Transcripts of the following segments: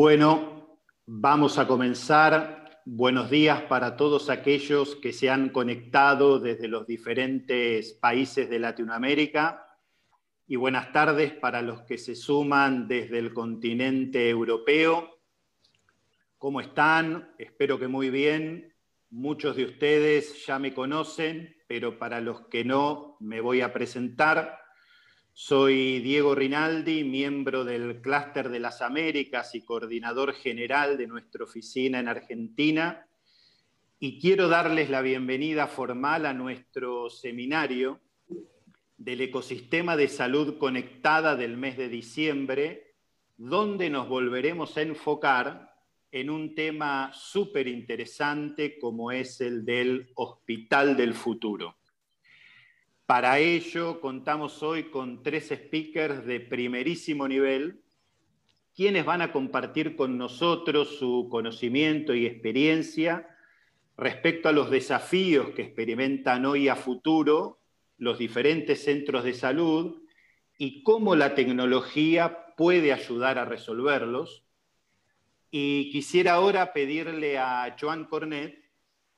Bueno, vamos a comenzar. Buenos días para todos aquellos que se han conectado desde los diferentes países de Latinoamérica y buenas tardes para los que se suman desde el continente europeo. ¿Cómo están? Espero que muy bien. Muchos de ustedes ya me conocen, pero para los que no, me voy a presentar. Soy Diego Rinaldi, miembro del Clúster de las Américas y coordinador general de nuestra oficina en Argentina. Y quiero darles la bienvenida formal a nuestro seminario del ecosistema de salud conectada del mes de diciembre, donde nos volveremos a enfocar en un tema súper interesante como es el del hospital del futuro. Para ello contamos hoy con tres speakers de primerísimo nivel, quienes van a compartir con nosotros su conocimiento y experiencia respecto a los desafíos que experimentan hoy a futuro los diferentes centros de salud y cómo la tecnología puede ayudar a resolverlos. Y quisiera ahora pedirle a Joan Cornet,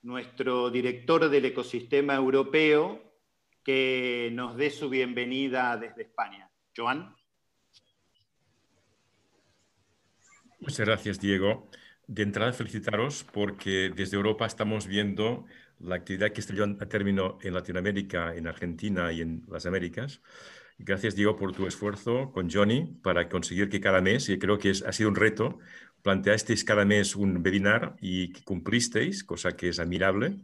nuestro director del ecosistema europeo, que nos dé su bienvenida desde España. Joan. Muchas gracias, Diego. De entrada, felicitaros porque desde Europa estamos viendo la actividad que llevando a término en Latinoamérica, en Argentina y en las Américas. Gracias, Diego, por tu esfuerzo con Johnny para conseguir que cada mes, y creo que ha sido un reto, planteasteis cada mes un webinar y que cumplisteis, cosa que es admirable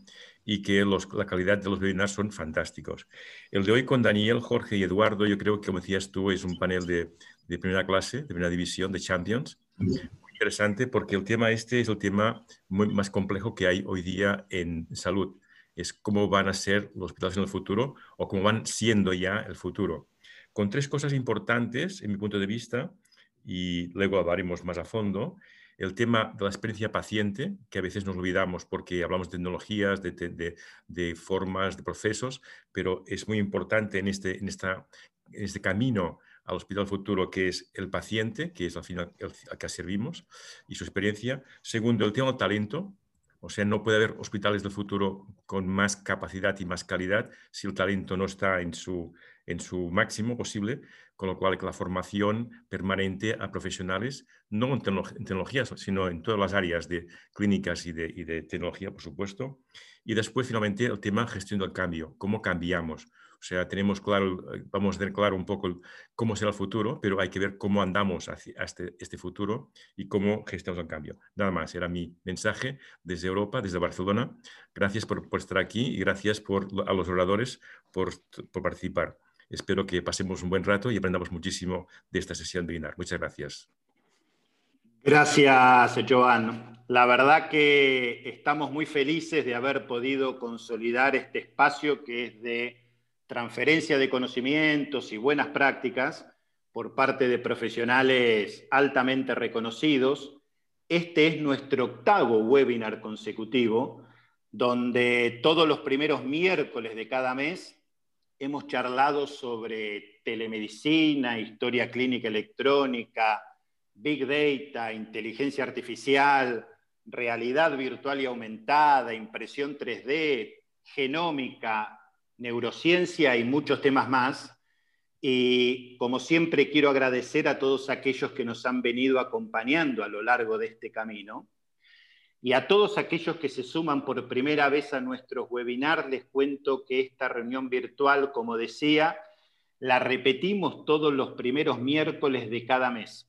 y que los, la calidad de los webinars son fantásticos. El de hoy con Daniel, Jorge y Eduardo, yo creo que, como decías tú, es un panel de, de primera clase, de primera división, de Champions. Muy interesante porque el tema este es el tema muy, más complejo que hay hoy día en salud. Es cómo van a ser los hospitales en el futuro o cómo van siendo ya el futuro. Con tres cosas importantes, en mi punto de vista, y luego hablaremos más a fondo el tema de la experiencia paciente, que a veces nos olvidamos porque hablamos de tecnologías, de, formas, de procesos, pero es muy importante en este, en esta, en este camino al hospital futuro, que es el paciente, que es al final al que servimos, y su experiencia. Segundo, el tema del talento, o sea, no puede haber hospitales del futuro con más capacidad y más calidad si el talento no está en su, en su máximo posible, con lo cual la formación permanente a profesionales, no en, tecnologías, sino en todas las áreas de clínicas y de, y de tecnología, por supuesto. Y después, finalmente, el tema gestión del cambio, cómo cambiamos. O sea, tenemos claro, eh, vamos a tener claro un poco cómo será el futuro, pero hay que ver cómo andamos hacia este, este futuro y cómo gestionamos el cambio. Nada más, era mi mensaje desde Europa, desde Barcelona. Gracias por, por estar aquí y gracias por, a los oradores por, por participar. Espero que pasemos un buen rato y aprendamos muchísimo de esta sesión de Binar. Muchas gracias. Gracias, Joan. La verdad que estamos muy felices de haber podido consolidar este espacio que es de transferencia de conocimientos y buenas prácticas por parte de profesionales altamente reconocidos. Este es nuestro octavo webinar consecutivo, donde todos los primeros miércoles de cada mes hemos charlado sobre telemedicina, historia clínica electrónica, big data, inteligencia artificial, realidad virtual y aumentada, impresión 3D, genómica, neurociencia y muchos temas más. Y como siempre quiero agradecer a todos aquellos que nos han venido acompañando a lo largo de este camino. Y a todos aquellos que se suman por primera vez a nuestros webinars, les cuento que esta reunión virtual, como decía, la repetimos todos los primeros miércoles de cada mes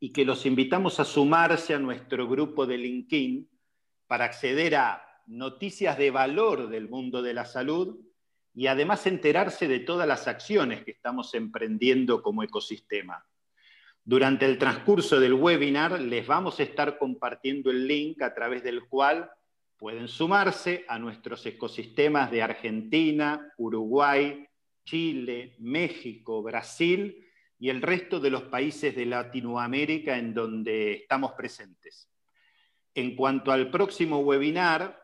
y que los invitamos a sumarse a nuestro grupo de LinkedIn para acceder a noticias de valor del mundo de la salud y además enterarse de todas las acciones que estamos emprendiendo como ecosistema. Durante el transcurso del webinar les vamos a estar compartiendo el link a través del cual pueden sumarse a nuestros ecosistemas de Argentina, Uruguay, Chile, México, Brasil y el resto de los países de Latinoamérica en donde estamos presentes. En cuanto al próximo webinar,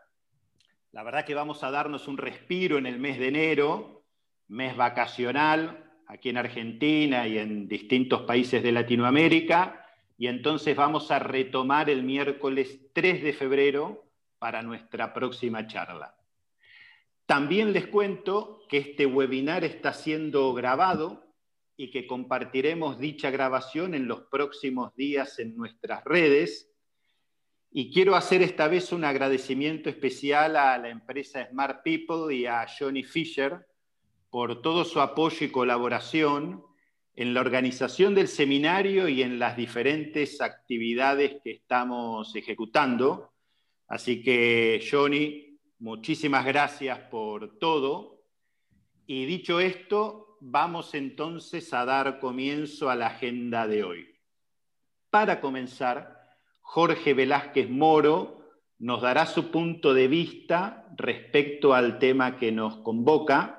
la verdad que vamos a darnos un respiro en el mes de enero, mes vacacional, aquí en Argentina y en distintos países de Latinoamérica, y entonces vamos a retomar el miércoles 3 de febrero para nuestra próxima charla. También les cuento que este webinar está siendo grabado y que compartiremos dicha grabación en los próximos días en nuestras redes. Y quiero hacer esta vez un agradecimiento especial a la empresa Smart People y a Johnny Fisher por todo su apoyo y colaboración en la organización del seminario y en las diferentes actividades que estamos ejecutando. Así que, Johnny, muchísimas gracias por todo. Y dicho esto, vamos entonces a dar comienzo a la agenda de hoy. Para comenzar, Jorge Velázquez Moro nos dará su punto de vista respecto al tema que nos convoca.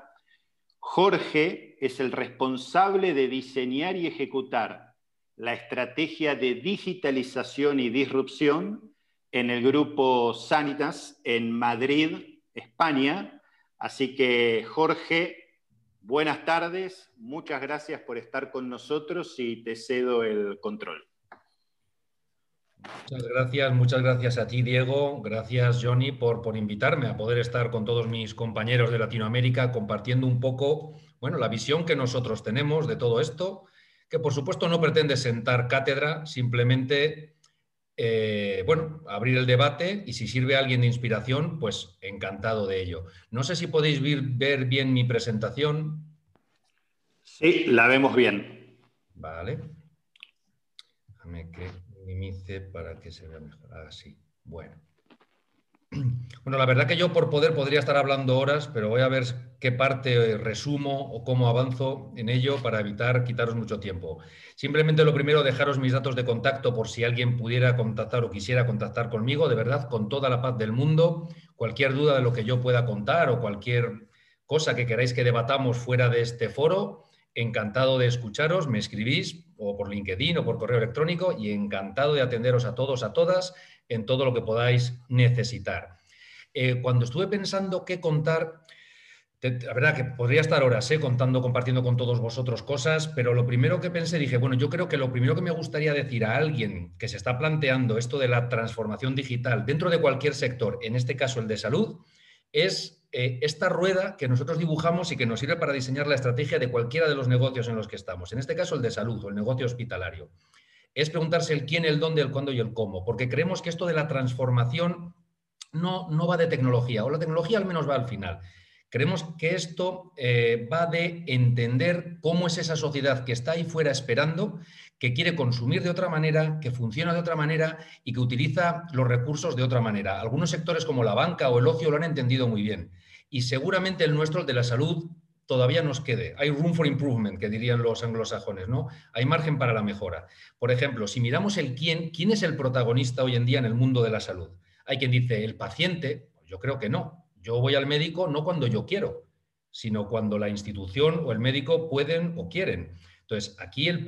Jorge es el responsable de diseñar y ejecutar la estrategia de digitalización y disrupción en el grupo Sanitas en Madrid, España. Así que, Jorge, buenas tardes, muchas gracias por estar con nosotros y te cedo el control. Muchas gracias, muchas gracias a ti, Diego. Gracias, Johnny, por, por invitarme a poder estar con todos mis compañeros de Latinoamérica compartiendo un poco bueno, la visión que nosotros tenemos de todo esto, que por supuesto no pretende sentar cátedra, simplemente eh, bueno, abrir el debate y si sirve a alguien de inspiración, pues encantado de ello. No sé si podéis ver, bien mi presentación. Sí, la vemos bien. Vale. Déjame que para que se vea mejor. Así. Bueno. Bueno, la verdad que yo por poder podría estar hablando horas, pero voy a ver qué parte resumo o cómo avanzo en ello para evitar quitaros mucho tiempo. Simplemente lo primero, dejaros mis datos de contacto por si alguien pudiera contactar o quisiera contactar conmigo, de verdad, con toda la paz del mundo. Cualquier duda de lo que yo pueda contar o cualquier cosa que queráis que debatamos fuera de este foro, encantado de escucharos, me escribís o por LinkedIn o por correo electrónico y encantado de atenderos a todos, a todas en todo lo que podáis necesitar. Eh, cuando estuve pensando qué contar, la verdad que podría estar horas ¿eh? contando, compartiendo con todos vosotros cosas, pero lo primero que pensé, dije, bueno, yo creo que lo primero que me gustaría decir a alguien que se está planteando esto de la transformación digital dentro de cualquier sector, en este caso el de salud, es eh, esta rueda que nosotros dibujamos y que nos sirve para diseñar la estrategia de cualquiera de los negocios en los que estamos, en este caso el de salud o el negocio hospitalario es preguntarse el quién, el dónde, el cuándo y el cómo, porque creemos que esto de la transformación no, no va de tecnología, o la tecnología al menos va al final. Creemos que esto eh, va de entender cómo es esa sociedad que está ahí fuera esperando, que quiere consumir de otra manera, que funciona de otra manera y que utiliza los recursos de otra manera. Algunos sectores como la banca o el ocio lo han entendido muy bien. Y seguramente el nuestro, el de la salud, todavía nos quede. Hay room for improvement, que dirían los anglosajones, ¿no? Hay margen para la mejora. Por ejemplo, si miramos el quién, ¿quién es el protagonista hoy en día en el mundo de la salud? Hay quien dice, el paciente, yo creo que no. Yo voy al médico no cuando yo quiero, sino cuando la institución o el médico pueden o quieren. Entonces, aquí el,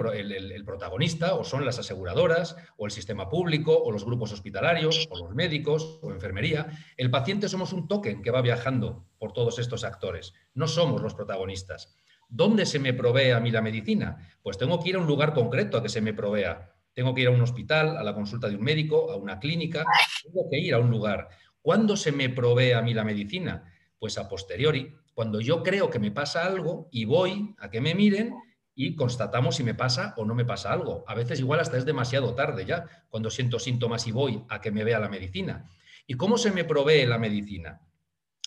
protagonista o son las aseguradoras, o el sistema público, o los grupos hospitalarios, o los médicos, o enfermería. El paciente somos un token que va viajando por todos estos actores. No somos los protagonistas. ¿Dónde se me provee a mí la medicina? Pues tengo que ir a un lugar concreto a que se me provea. Tengo que ir a un hospital, a la consulta de un médico, a una clínica. Tengo que ir a un lugar. ¿Cuándo se me provee a mí la medicina? Pues a posteriori, cuando yo creo que me pasa algo y voy a que me miren y constatamos si me pasa o no me pasa algo. A veces igual hasta es demasiado tarde ya, cuando siento síntomas y voy a que me vea la medicina. ¿Y cómo se me provee la medicina?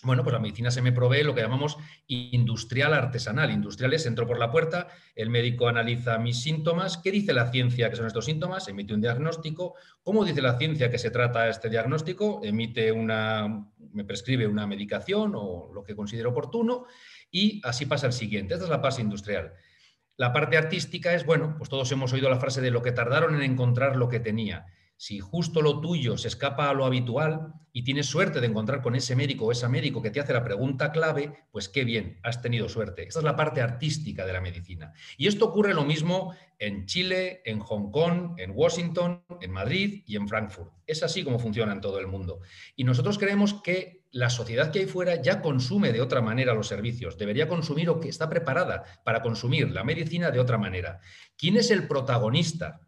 Bueno, pues la medicina se me provee lo que llamamos industrial artesanal. Industriales, entro por la puerta, el médico analiza mis síntomas. ¿Qué dice la ciencia que son estos síntomas? Emite un diagnóstico. ¿Cómo dice la ciencia que se trata este diagnóstico? Emite una, me prescribe una medicación o lo que considero oportuno y así pasa el siguiente. Esta es la fase industrial. La parte artística es, bueno, pues todos hemos oído la frase de lo que tardaron en encontrar lo que tenía. Si justo lo tuyo se escapa a lo habitual y tienes suerte de encontrar con ese médico o esa médico que te hace la pregunta clave, pues qué bien, has tenido suerte. Esta es la parte artística de la medicina. Y esto ocurre lo mismo en Chile, en Hong Kong, en Washington, en Madrid y en Frankfurt. Es así como funciona en todo el mundo. Y nosotros creemos que la sociedad que hay fuera ya consume de otra manera los servicios, debería consumir o que está preparada para consumir la medicina de otra manera. ¿Quién es el protagonista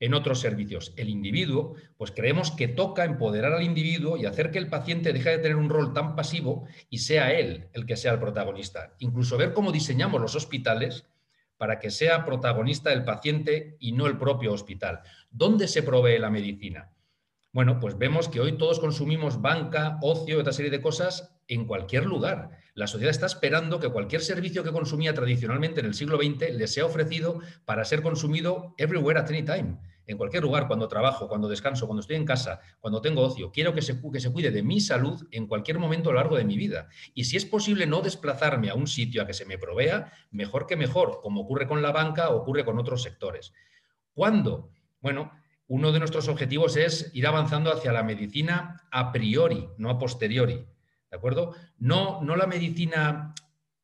en otros servicios. El individuo, pues creemos que toca empoderar al individuo y hacer que el paciente deje de tener un rol tan pasivo y sea él el que sea el protagonista. Incluso ver cómo diseñamos los hospitales para que sea protagonista el paciente y no el propio hospital. ¿Dónde se provee la medicina? Bueno, pues vemos que hoy todos consumimos banca, ocio, otra serie de cosas en cualquier lugar. La sociedad está esperando que cualquier servicio que consumía tradicionalmente en el siglo XX le sea ofrecido para ser consumido everywhere at any time. En cualquier lugar, cuando trabajo, cuando descanso, cuando estoy en casa, cuando tengo ocio. Quiero que se, que se cuide de mi salud en cualquier momento a lo largo de mi vida. Y si es posible no desplazarme a un sitio a que se me provea, mejor que mejor, como ocurre con la banca o ocurre con otros sectores. ¿Cuándo? Bueno, uno de nuestros objetivos es ir avanzando hacia la medicina a priori, no a posteriori. ¿De acuerdo? No, no la medicina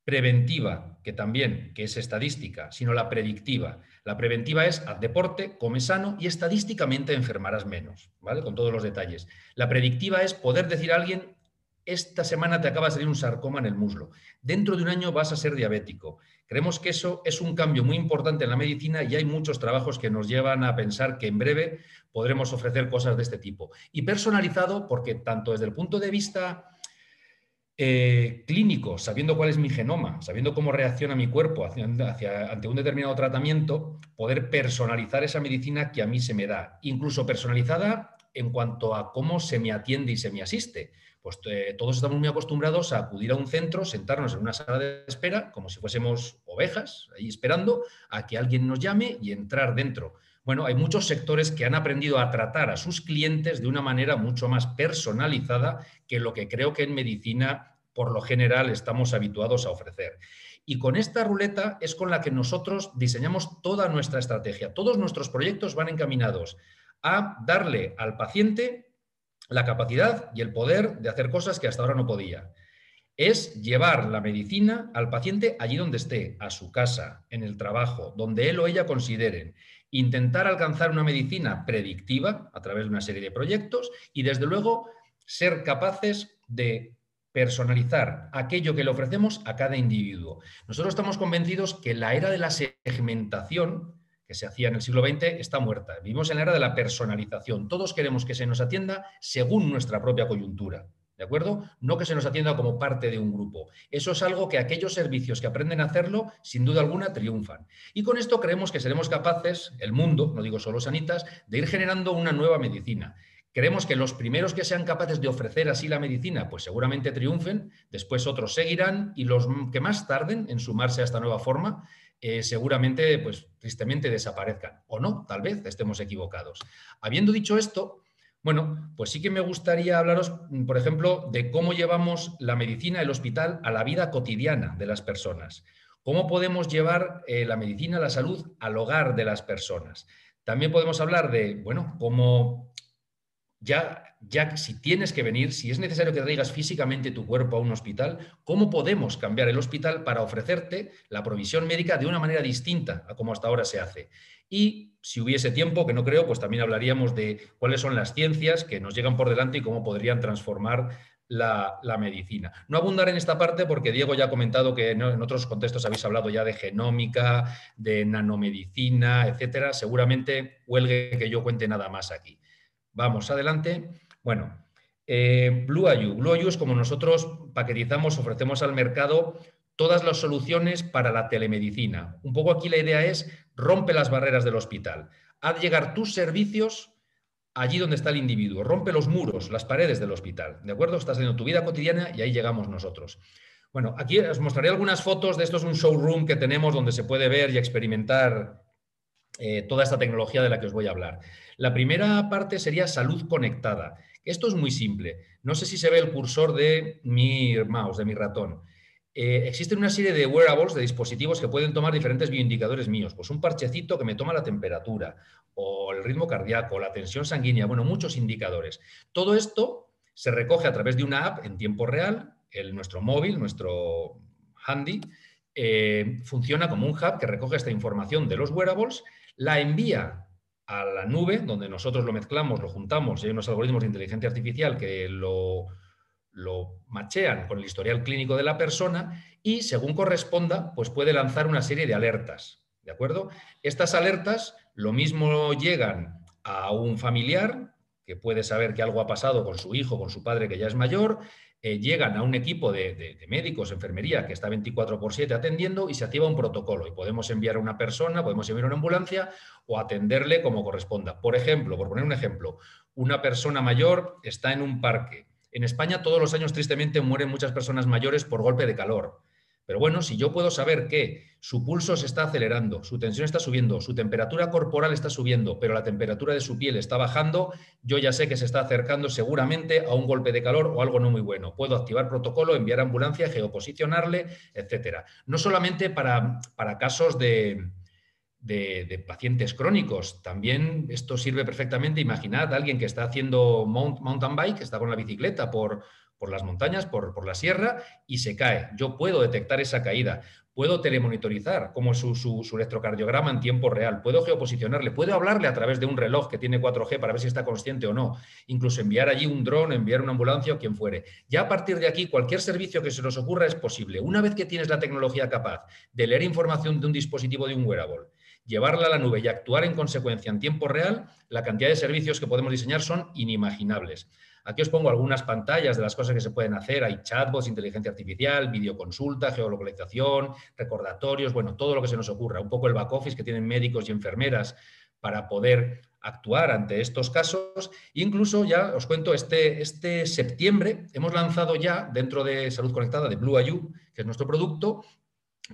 preventiva, que también, que es estadística, sino la predictiva. La preventiva es haz deporte, come sano y estadísticamente enfermarás menos, ¿vale? Con todos los detalles. La predictiva es poder decir a alguien, esta semana te acaba de salir un sarcoma en el muslo, dentro de un año vas a ser diabético. Creemos que eso es un cambio muy importante en la medicina y hay muchos trabajos que nos llevan a pensar que en breve podremos ofrecer cosas de este tipo. Y personalizado porque tanto desde el punto de vista eh, clínico, sabiendo cuál es mi genoma, sabiendo cómo reacciona mi cuerpo ante un determinado tratamiento, poder personalizar esa medicina que a mí se me da, incluso personalizada en cuanto a cómo se me atiende y se me asiste. Pues eh, todos estamos muy acostumbrados a acudir a un centro, sentarnos en una sala de espera, como si fuésemos ovejas, ahí esperando a que alguien nos llame y entrar dentro. Bueno, hay muchos sectores que han aprendido a tratar a sus clientes de una manera mucho más personalizada que lo que creo que en medicina, por lo general, estamos habituados a ofrecer. Y con esta ruleta es con la que nosotros diseñamos toda nuestra estrategia. Todos nuestros proyectos van encaminados a darle al paciente la capacidad y el poder de hacer cosas que hasta ahora no podía. Es llevar la medicina al paciente allí donde esté, a su casa, en el trabajo, donde él o ella consideren. Intentar alcanzar una medicina predictiva a través de una serie de proyectos y, desde luego, ser capaces de personalizar aquello que le ofrecemos a cada individuo. Nosotros estamos convencidos que la era de la segmentación que se hacía en el siglo XX está muerta. Vivimos en la era de la personalización. Todos queremos que se nos atienda según nuestra propia coyuntura. ¿De acuerdo? No que se nos atienda como parte de un grupo. Eso es algo que aquellos servicios que aprenden a hacerlo, sin duda alguna, triunfan. Y con esto creemos que seremos capaces, el mundo, no digo solo sanitas, de ir generando una nueva medicina. Creemos que los primeros que sean capaces de ofrecer así la medicina, pues seguramente triunfen, después otros seguirán y los que más tarden en sumarse a esta nueva forma, eh, seguramente, pues tristemente desaparezcan. O no, tal vez estemos equivocados. Habiendo dicho esto, bueno, pues sí que me gustaría hablaros, por ejemplo, de cómo llevamos la medicina, el hospital, a la vida cotidiana de las personas. ¿Cómo podemos llevar eh, la medicina, la salud al hogar de las personas? También podemos hablar de, bueno, cómo ya ya si tienes que venir, si es necesario que traigas físicamente tu cuerpo a un hospital, ¿cómo podemos cambiar el hospital para ofrecerte la provisión médica de una manera distinta a como hasta ahora se hace? Y si hubiese tiempo, que no creo, pues también hablaríamos de cuáles son las ciencias que nos llegan por delante y cómo podrían transformar la, medicina. No abundar en esta parte porque Diego ya ha comentado que en otros contextos habéis hablado ya de genómica, de nanomedicina, etcétera. Seguramente huelgue que yo cuente nada más aquí. Vamos adelante. Bueno, eh, Blue Blue es como nosotros paquetizamos, ofrecemos al mercado todas las soluciones para la telemedicina. Un poco aquí la idea es rompe las barreras del hospital. Haz llegar tus servicios allí donde está el individuo. Rompe los muros, las paredes del hospital. ¿De acuerdo? Estás haciendo tu vida cotidiana y ahí llegamos nosotros. Bueno, aquí os mostraré algunas fotos de esto es un showroom que tenemos donde se puede ver y experimentar eh, toda esta tecnología de la que os voy a hablar. La primera parte sería salud conectada. Esto es muy simple. No sé si se ve el cursor de mi mouse, de mi ratón. Eh, existen una serie de wearables, de dispositivos que pueden tomar diferentes bioindicadores míos. Pues un parchecito que me toma la temperatura, o el ritmo cardíaco, la tensión sanguínea, bueno, muchos indicadores. Todo esto se recoge a través de una app en tiempo real, el, nuestro móvil, nuestro handy, eh, funciona como un hub que recoge esta información de los wearables, la envía a la nube, donde nosotros lo mezclamos, lo juntamos, y hay unos algoritmos de inteligencia artificial que lo, lo machean con el historial clínico de la persona y, según corresponda, pues puede lanzar una serie de alertas. ¿De acuerdo? Estas alertas Lo mismo llegan a un familiar que puede saber que algo ha pasado con su hijo, con su padre que ya es mayor, eh, llegan a un equipo de, médicos, enfermería, que está 24 por 7 atendiendo y se activa un protocolo. Y podemos enviar a una persona, podemos enviar a una ambulancia o atenderle como corresponda. Por ejemplo, por poner un ejemplo, una persona mayor está en un parque. En España todos los años tristemente mueren muchas personas mayores por golpe de calor. Pero bueno, si yo puedo saber que su pulso se está acelerando, su tensión está subiendo, su temperatura corporal está subiendo, pero la temperatura de su piel está bajando, yo ya sé que se está acercando seguramente a un golpe de calor o algo no muy bueno. Puedo activar protocolo, enviar ambulancia, geoposicionarle, etcétera. No solamente para, para casos de, de, pacientes crónicos. También esto sirve perfectamente. Imaginad a alguien que está haciendo mountain bike, que está con la bicicleta por, por las montañas, por, la sierra, y se cae. Yo puedo detectar esa caída, puedo telemonitorizar como su, su, electrocardiograma en tiempo real, puedo geoposicionarle, puedo hablarle a través de un reloj que tiene 4G para ver si está consciente o no, incluso enviar allí un dron, enviar una ambulancia o quien fuere. Ya a partir de aquí, cualquier servicio que se nos ocurra es posible. Una vez que tienes la tecnología capaz de leer información de un dispositivo de un wearable, llevarla a la nube y actuar en consecuencia en tiempo real, la cantidad de servicios que podemos diseñar son inimaginables. Aquí os pongo algunas pantallas de las cosas que se pueden hacer. Hay chatbots, inteligencia artificial, videoconsulta, geolocalización, recordatorios, bueno, todo lo que se nos ocurra. Un poco el back office que tienen médicos y enfermeras para poder actuar ante estos casos. incluso ya os cuento, este, este septiembre hemos lanzado ya dentro de Salud Conectada de Blue IU, que es nuestro producto,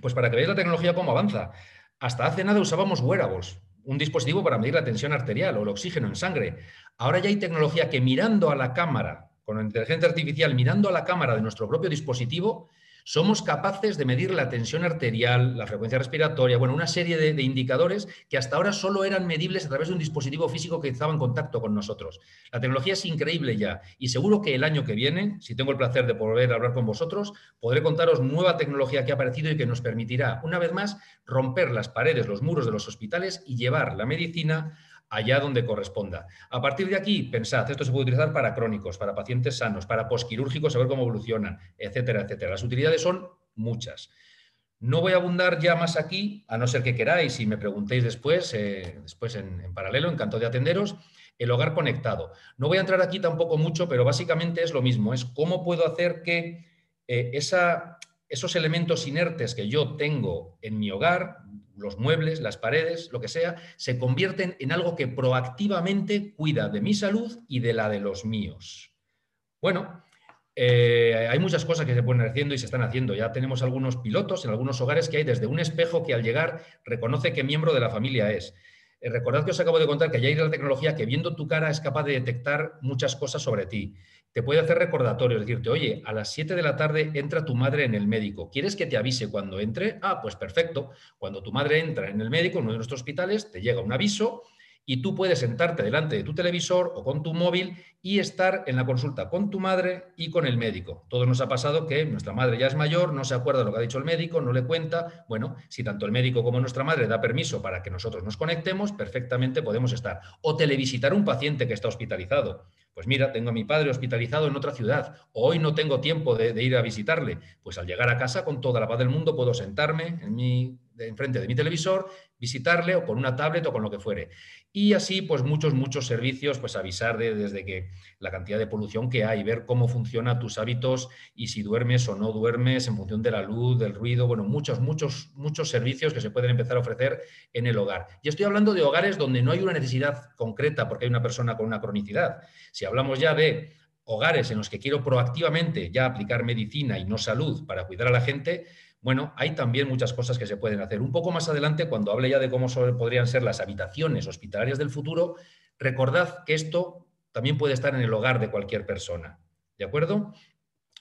pues para que veáis la tecnología cómo avanza. Hasta hace nada usábamos wearables, un dispositivo para medir la tensión arterial o el oxígeno en sangre. Ahora ya hay tecnología que mirando a la cámara, con la inteligencia artificial, mirando a la cámara de nuestro propio dispositivo, somos capaces de medir la tensión arterial, la frecuencia respiratoria, bueno, una serie de, indicadores que hasta ahora solo eran medibles a través de un dispositivo físico que estaba en contacto con nosotros. La tecnología es increíble ya y seguro que el año que viene, si tengo el placer de poder hablar con vosotros, podré contaros nueva tecnología que ha aparecido y que nos permitirá, una vez más, romper las paredes, los muros de los hospitales y llevar la medicina allá donde corresponda. A partir de aquí, pensad, esto se puede utilizar para crónicos, para pacientes sanos, para posquirúrgicos, saber cómo evolucionan, etcétera, etcétera. Las utilidades son muchas. No voy a abundar ya más aquí, a no ser que queráis y me preguntéis después, eh, después en, paralelo, encanto de atenderos, el hogar conectado. No voy a entrar aquí tampoco mucho, pero básicamente es lo mismo, es cómo puedo hacer que eh, esa, esos elementos inertes que yo tengo en mi hogar, los muebles, las paredes, lo que sea, se convierten en algo que proactivamente cuida de mi salud y de la de los míos. Bueno, eh, hay muchas cosas que se pueden haciendo y se están haciendo. Ya tenemos algunos pilotos en algunos hogares que hay desde un espejo que al llegar reconoce qué miembro de la familia es. Eh, recordad que os acabo de contar que ya hay la tecnología que viendo tu cara es capaz de detectar muchas cosas sobre ti te puede hacer recordatorio, decirte, oye, a las 7 de la tarde entra tu madre en el médico. ¿Quieres que te avise cuando entre? Ah, pues perfecto. Cuando tu madre entra en el médico, en uno de nuestros hospitales, te llega un aviso y tú puedes sentarte delante de tu televisor o con tu móvil y estar en la consulta con tu madre y con el médico. Todo nos ha pasado que nuestra madre ya es mayor, no se acuerda de lo que ha dicho el médico, no le cuenta. Bueno, si tanto el médico como nuestra madre da permiso para que nosotros nos conectemos, perfectamente podemos estar. O televisitar un paciente que está hospitalizado. Pues mira, tengo a mi padre hospitalizado en otra ciudad, hoy no tengo tiempo de, ir a visitarle. Pues al llegar a casa, con toda la paz del mundo, puedo sentarme en mi enfrente de mi televisor, visitarle o con una tablet o con lo que fuere. Y así, pues muchos, muchos servicios, pues avisar de, desde que la cantidad de polución que hay, ver cómo funcionan tus hábitos y si duermes o no duermes en función de la luz, del ruido, bueno, muchos, muchos, muchos servicios que se pueden empezar a ofrecer en el hogar. Y estoy hablando de hogares donde no hay una necesidad concreta porque hay una persona con una cronicidad. Si hablamos ya de hogares en los que quiero proactivamente ya aplicar medicina y no salud para cuidar a la gente, bueno, hay también muchas cosas que se pueden hacer. Un poco más adelante, cuando hable ya de cómo podrían ser las habitaciones hospitalarias del futuro, recordad que esto también puede estar en el hogar de cualquier persona. ¿De acuerdo?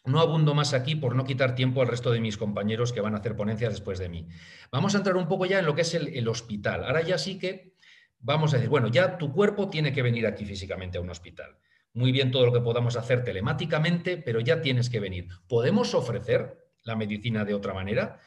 No abundo más aquí por no quitar tiempo al resto de mis compañeros que van a hacer ponencias después de mí. Vamos a entrar un poco ya en lo que es el, el hospital. Ahora ya sí que vamos a decir, bueno, ya tu cuerpo tiene que venir aquí físicamente a un hospital. Muy bien todo lo que podamos hacer telemáticamente, pero ya tienes que venir. ¿Podemos ofrecer la medicina de otra manera?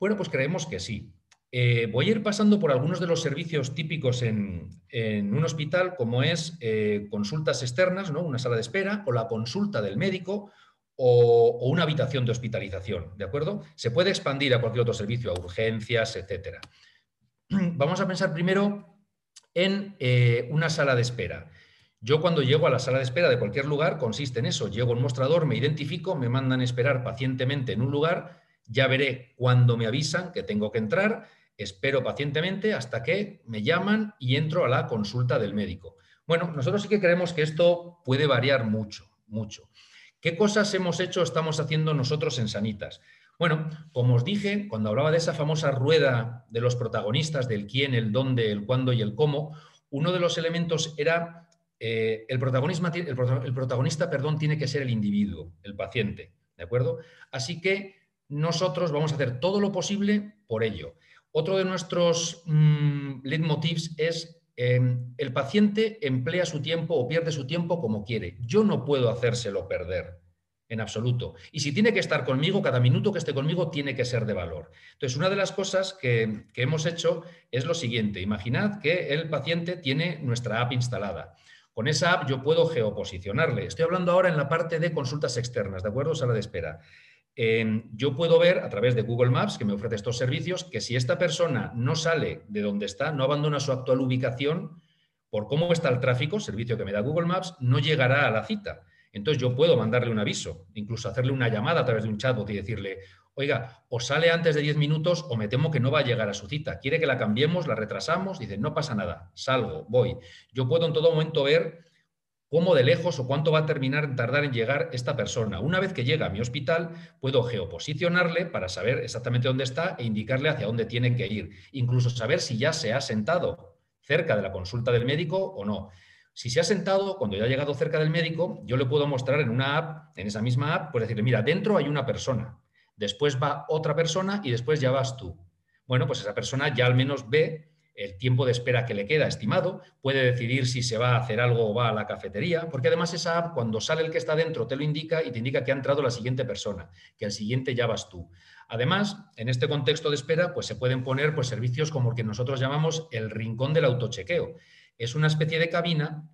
Bueno, pues creemos que sí. Eh, voy a ir pasando por algunos de los servicios típicos en, un hospital, como es eh, consultas externas, ¿no? una sala de espera, o la consulta del médico, o, o, una habitación de hospitalización, ¿de acuerdo? Se puede expandir a cualquier otro servicio, a urgencias, etcétera. Vamos a pensar primero en eh, una sala de espera. Yo cuando llego a la sala de espera de cualquier lugar consiste en eso. Llego a un mostrador, me identifico, me mandan esperar pacientemente en un lugar, ya veré cuando me avisan que tengo que entrar, espero pacientemente hasta que me llaman y entro a la consulta del médico. Bueno, nosotros sí que creemos que esto puede variar mucho, mucho. ¿Qué cosas hemos hecho, estamos haciendo nosotros en Sanitas? Bueno, como os dije, cuando hablaba de esa famosa rueda de los protagonistas, del quién, el dónde, el cuándo y el cómo, uno de los elementos era eh, el, protagonista perdón, tiene que ser el individuo, el paciente, ¿de acuerdo? Así que nosotros vamos a hacer todo lo posible por ello. Otro de nuestros mmm, leitmotivs es em, el paciente emplea su tiempo o pierde su tiempo como quiere. Yo no puedo hacérselo perder en absoluto. Y si tiene que estar conmigo, cada minuto que esté conmigo tiene que ser de valor. Entonces, una de las cosas que, hemos hecho es lo siguiente. Imaginad que el paciente tiene nuestra app instalada. Con esa app yo puedo geoposicionarle. Estoy hablando ahora en la parte de consultas externas, ¿de acuerdo? Sala de espera. Em, yo puedo ver a través de Google Maps, que me ofrece estos servicios, que si esta persona no sale de donde está, no abandona su actual ubicación, por cómo está el tráfico, servicio que me da Google Maps, no llegará a la cita. Entonces yo puedo mandarle un aviso, incluso hacerle una llamada a través de un chatbot y decirle, oiga, o sale antes de 10 minutos o me temo que no va a llegar a su cita. ¿Quiere que la cambiemos, la retrasamos? Dice, no pasa nada, salgo, voy. Yo puedo en todo momento ver cómo de lejos o cuánto va a terminar tardar en llegar esta persona. Una vez que llega a mi hospital, puedo geoposicionarle para saber exactamente dónde está e indicarle hacia dónde tiene que ir. Incluso saber si ya se ha sentado cerca de la consulta del médico o no. Si se ha sentado, cuando ya ha llegado cerca del médico, yo le puedo mostrar en una app, en esa misma app, pues decirle, mira, dentro hay una persona, después va otra persona y después ya vas tú. Bueno, pues esa persona ya al menos ve el tiempo de espera que le queda estimado, puede decidir si se va a hacer algo o va a la cafetería, porque además esa app, cuando sale el que está dentro, te lo indica y te indica que ha entrado la siguiente persona, que al siguiente ya vas tú. Además, en este contexto de espera, pues se pueden poner pues, servicios como el que nosotros llamamos el rincón del autochequeo es una especie de cabina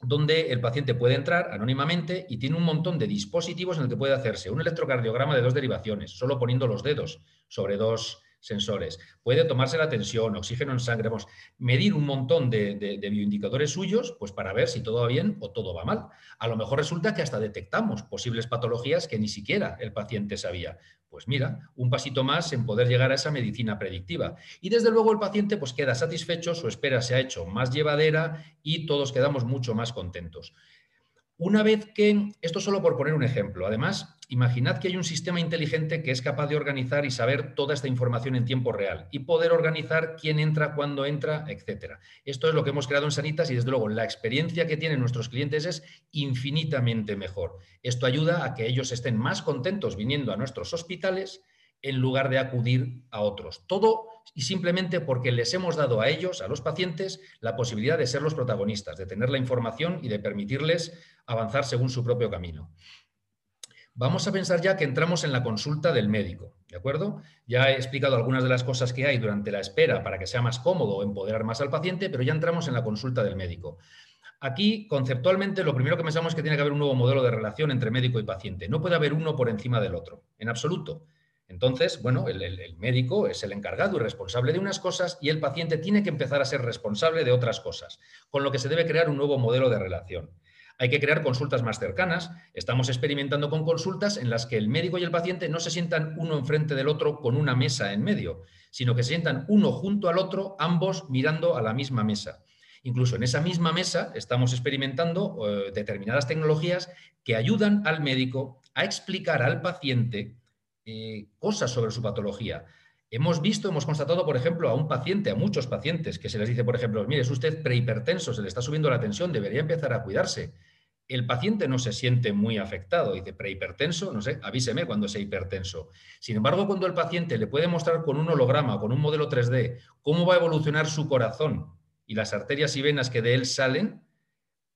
donde el paciente puede entrar anónimamente y tiene un montón de dispositivos en el que puede hacerse un electrocardiograma de dos derivaciones, solo poniendo los dedos sobre dos sensores. Puede tomarse la tensión, oxígeno en sangre, medir un montón de, de, bioindicadores suyos pues para ver si todo va bien o todo va mal. A lo mejor resulta que hasta detectamos posibles patologías que ni siquiera el paciente sabía. Pues mira, un pasito más en poder llegar a esa medicina predictiva. Y desde luego el paciente pues queda satisfecho, su espera se ha hecho más llevadera y todos quedamos mucho más contentos. Una vez que, esto solo por poner un ejemplo, además, imaginad que hay un sistema inteligente que es capaz de organizar y saber toda esta información en tiempo real y poder organizar quién entra, cuándo entra, etc. Esto es lo que hemos creado en Sanitas y desde luego la experiencia que tienen nuestros clientes es infinitamente mejor. Esto ayuda a que ellos estén más contentos viniendo a nuestros hospitales en lugar de acudir a otros. Todo y simplemente porque les hemos dado a ellos, a los pacientes, la posibilidad de ser los protagonistas, de tener la información y de permitirles avanzar según su propio camino. Vamos a pensar ya que entramos en la consulta del médico, ¿de acuerdo? Ya he explicado algunas de las cosas que hay durante la espera para que sea más cómodo empoderar más al paciente, pero ya entramos en la consulta del médico. Aquí, conceptualmente, lo primero que pensamos es que tiene que haber un nuevo modelo de relación entre médico y paciente. No puede haber uno por encima del otro, en absoluto. Entonces, bueno, el, médico es el encargado y responsable de unas cosas y el paciente tiene que empezar a ser responsable de otras cosas, con lo que se debe crear un nuevo modelo de relación. Hay que crear consultas más cercanas. Estamos experimentando con consultas en las que el médico y el paciente no se sientan uno enfrente del otro con una mesa en medio, sino que se sientan uno junto al otro, ambos mirando a la misma mesa. Incluso en esa misma mesa estamos experimentando eh, determinadas tecnologías que ayudan al médico a explicar al paciente eh, cosas sobre su patología. Hemos visto, hemos constatado, por ejemplo, a un paciente, a muchos pacientes, que se les dice, por ejemplo, mire, es usted prehipertenso, se le está subiendo la tensión, debería empezar a cuidarse. El paciente no se siente muy afectado, dice, prehipertenso, no sé, avíseme cuando sea hipertenso. Sin embargo, cuando el paciente le puede mostrar con un holograma, con un modelo 3D, cómo va a evolucionar su corazón y las arterias y venas que de él salen,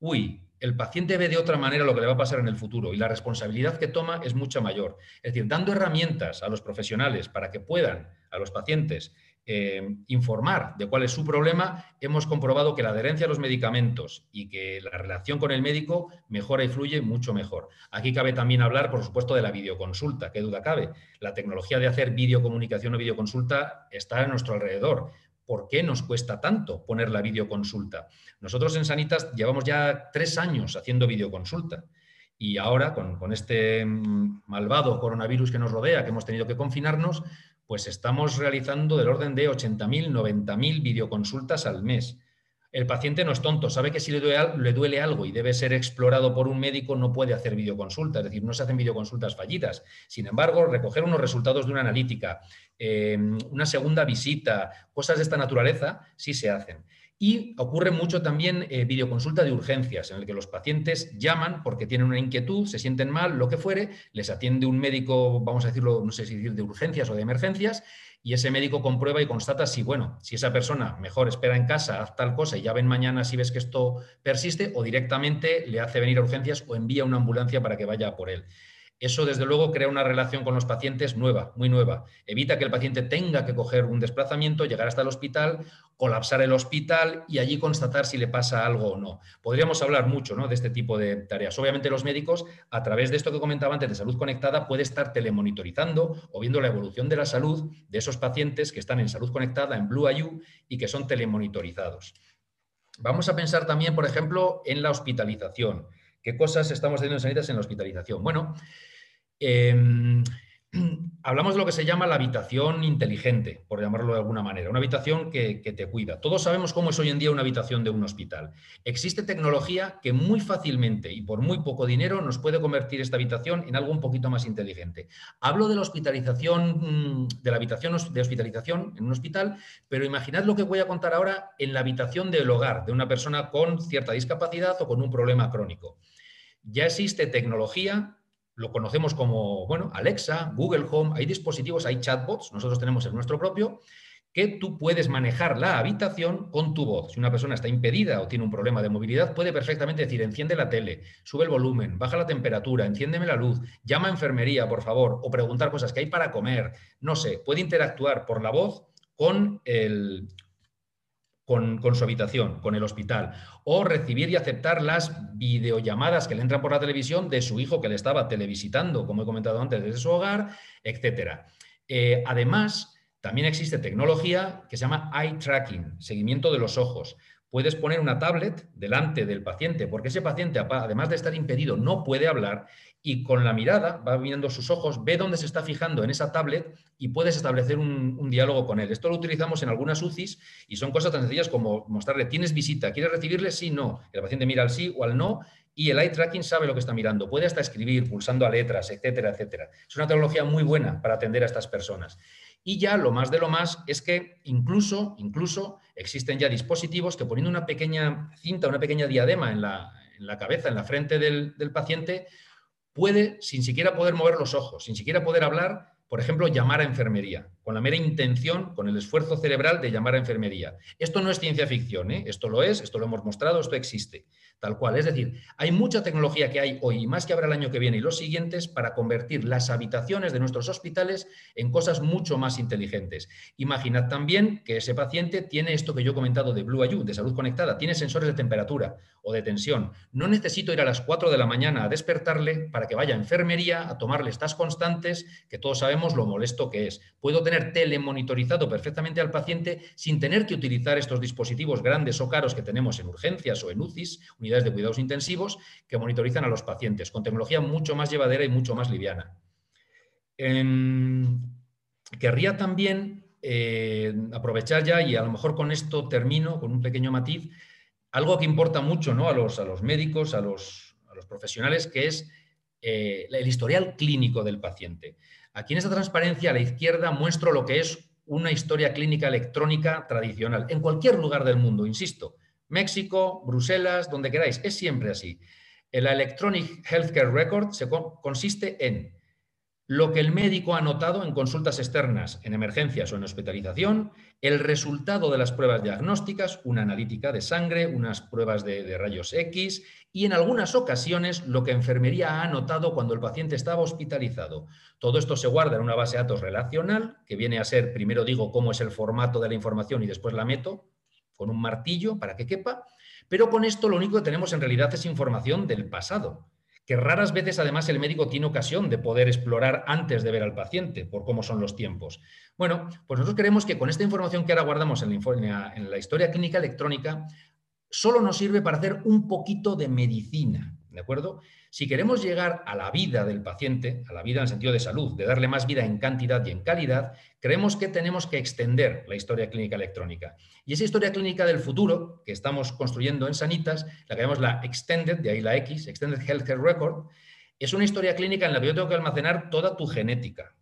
uy, el paciente ve de otra manera lo que le va a pasar en el futuro y la responsabilidad que toma es mucho mayor. Es decir, dando herramientas a los profesionales para que puedan a los pacientes eh, informar de cuál es su problema, hemos comprobado que la adherencia a los medicamentos y que la relación con el médico mejora y fluye mucho mejor. Aquí cabe también hablar, por supuesto, de la videoconsulta, qué duda cabe. La tecnología de hacer videocomunicación o videoconsulta está a nuestro alrededor ¿por qué nos cuesta tanto poner la videoconsulta? Nosotros en Sanitas llevamos ya tres años haciendo videoconsulta. Y ahora, con, este mm, malvado coronavirus que nos rodea, que hemos tenido que confinarnos, pues estamos realizando del orden de 80.000, 90.000 videoconsultas al mes. El paciente no es tonto, sabe que si le duele, algo y debe ser explorado por un médico, no puede hacer videoconsulta, es decir, no se hacen videoconsultas fallidas. Sin embargo, recoger unos resultados de una analítica, eh, una segunda visita, cosas de esta naturaleza, sí se hacen. Y ocurre mucho también eh, videoconsulta de urgencias, en el que los pacientes llaman porque tienen una inquietud, se sienten mal, lo que fuere, les atiende un médico, vamos a decirlo, no sé si decir de urgencias o de emergencias, y ese médico comprueba y constata si, bueno, si esa persona mejor espera en casa, haz tal cosa y ya ven mañana si ves que esto persiste, o directamente le hace venir a urgencias o envía una ambulancia para que vaya por él. Eso, desde luego, crea una relación con los pacientes nueva, muy nueva. Evita que el paciente tenga que coger un desplazamiento, llegar hasta el hospital, colapsar el hospital y allí constatar si le pasa algo o no. Podríamos hablar mucho ¿no? de este tipo de tareas. Obviamente los médicos, a través de esto que comentaba antes de salud conectada, puede estar telemonitorizando o viendo la evolución de la salud de esos pacientes que están en salud conectada, en Blue IU, y que son telemonitorizados. Vamos a pensar también, por ejemplo, en la hospitalización. ¿Qué cosas estamos haciendo en Sanitas en la hospitalización? Bueno, Em, hablamos de lo que se llama la habitación inteligente, por llamarlo de alguna manera, una habitación que, te cuida. Todos sabemos cómo es hoy en día una habitación de un hospital. Existe tecnología que muy fácilmente y por muy poco dinero nos puede convertir esta habitación en algo un poquito más inteligente. Hablo de la hospitalización, de la habitación de hospitalización en un hospital, pero imaginad lo que voy a contar ahora en la habitación del hogar de una persona con cierta discapacidad o con un problema crónico. Ya existe tecnología lo conocemos como, bueno, Alexa, Google Home, hay dispositivos, hay chatbots, nosotros tenemos el nuestro propio, que tú puedes manejar la habitación con tu voz. Si una persona está impedida o tiene un problema de movilidad, puede perfectamente decir, enciende la tele, sube el volumen, baja la temperatura, enciéndeme la luz, llama a enfermería, por favor, o preguntar cosas que hay para comer, no sé, puede interactuar por la voz con el, con, su habitación, con el hospital, o recibir y aceptar las videollamadas que le entran por la televisión de su hijo que le estaba televisitando, como he comentado antes, desde su hogar, etc. Eh, además, también existe tecnología que se llama eye tracking, seguimiento de los ojos. Puedes poner una tablet delante del paciente, porque ese paciente, además de estar impedido, no puede hablar y con la mirada va viendo sus ojos, ve dónde se está fijando en esa tablet y puedes establecer un, diálogo con él. Esto lo utilizamos en algunas UCIs y son cosas tan sencillas como mostrarle, ¿tienes visita? ¿Quieres recibirle? Sí, no. El paciente mira al sí o al no y el eye tracking sabe lo que está mirando. Puede hasta escribir pulsando a letras, etcétera, etcétera. Es una tecnología muy buena para atender a estas personas. Y ya lo más de lo más es que incluso, incluso existen ya dispositivos que poniendo una pequeña cinta, una pequeña diadema en la, cabeza, en la frente del paciente, puede, sin siquiera poder mover los ojos, sin siquiera poder hablar, por ejemplo, llamar a enfermería, con la mera intención, con el esfuerzo cerebral de llamar a enfermería. Esto no es ciencia ficción, ¿eh? esto lo es, esto lo hemos mostrado, esto existe tal cual. Es decir, hay mucha tecnología que hay hoy, y más que habrá el año que viene y los siguientes, para convertir las habitaciones de nuestros hospitales en cosas mucho más inteligentes. Imaginad también que ese paciente tiene esto que yo he comentado de Blue IU, de salud conectada, tiene sensores de temperatura o de tensión. No necesito ir a las 4 de la mañana a despertarle para que vaya a enfermería a tomarle estas constantes, que todos sabemos lo molesto que es. Puedo tener telemonitorizado perfectamente al paciente sin tener que utilizar estos dispositivos grandes o caros que tenemos en urgencias o en UCIs, de cuidados intensivos que monitorizan a los pacientes con tecnología mucho más llevadera y mucho más liviana. querría también eh, aprovechar ya, y a lo mejor con esto termino, con un pequeño matiz, algo que importa mucho ¿no? a, los, a, los, médicos, a los, a los, profesionales, que es eh, el historial clínico del paciente. Aquí en esta transparencia a la izquierda muestro lo que es una historia clínica electrónica tradicional, en cualquier lugar del mundo, insisto. México, Bruselas, donde queráis, es siempre así. El Electronic Healthcare Record consiste en lo que el médico ha notado en consultas externas, en emergencias o en hospitalización, el resultado de las pruebas diagnósticas, una analítica de sangre, unas pruebas de, de, rayos X y en algunas ocasiones lo que enfermería ha notado cuando el paciente estaba hospitalizado. Todo esto se guarda en una base de datos relacional, que viene a ser, primero digo cómo es el formato de la información y después la meto, con un martillo para que quepa, pero con esto lo único que tenemos en realidad es información del pasado, que raras veces además el médico tiene ocasión de poder explorar antes de ver al paciente, por cómo son los tiempos. Bueno, pues nosotros creemos que con esta información que ahora guardamos en la, en la historia clínica electrónica, solo nos sirve para hacer un poquito de medicina, ¿de acuerdo? Si queremos llegar a la vida del paciente, a la vida en el sentido de salud, de darle más vida en cantidad y en calidad, creemos que tenemos que extender la historia clínica electrónica. Y esa historia clínica del futuro que estamos construyendo en Sanitas, la que llamamos la Extended, de ahí la X, Extended Healthcare Record, es una historia clínica en la que yo tengo que almacenar toda tu genética,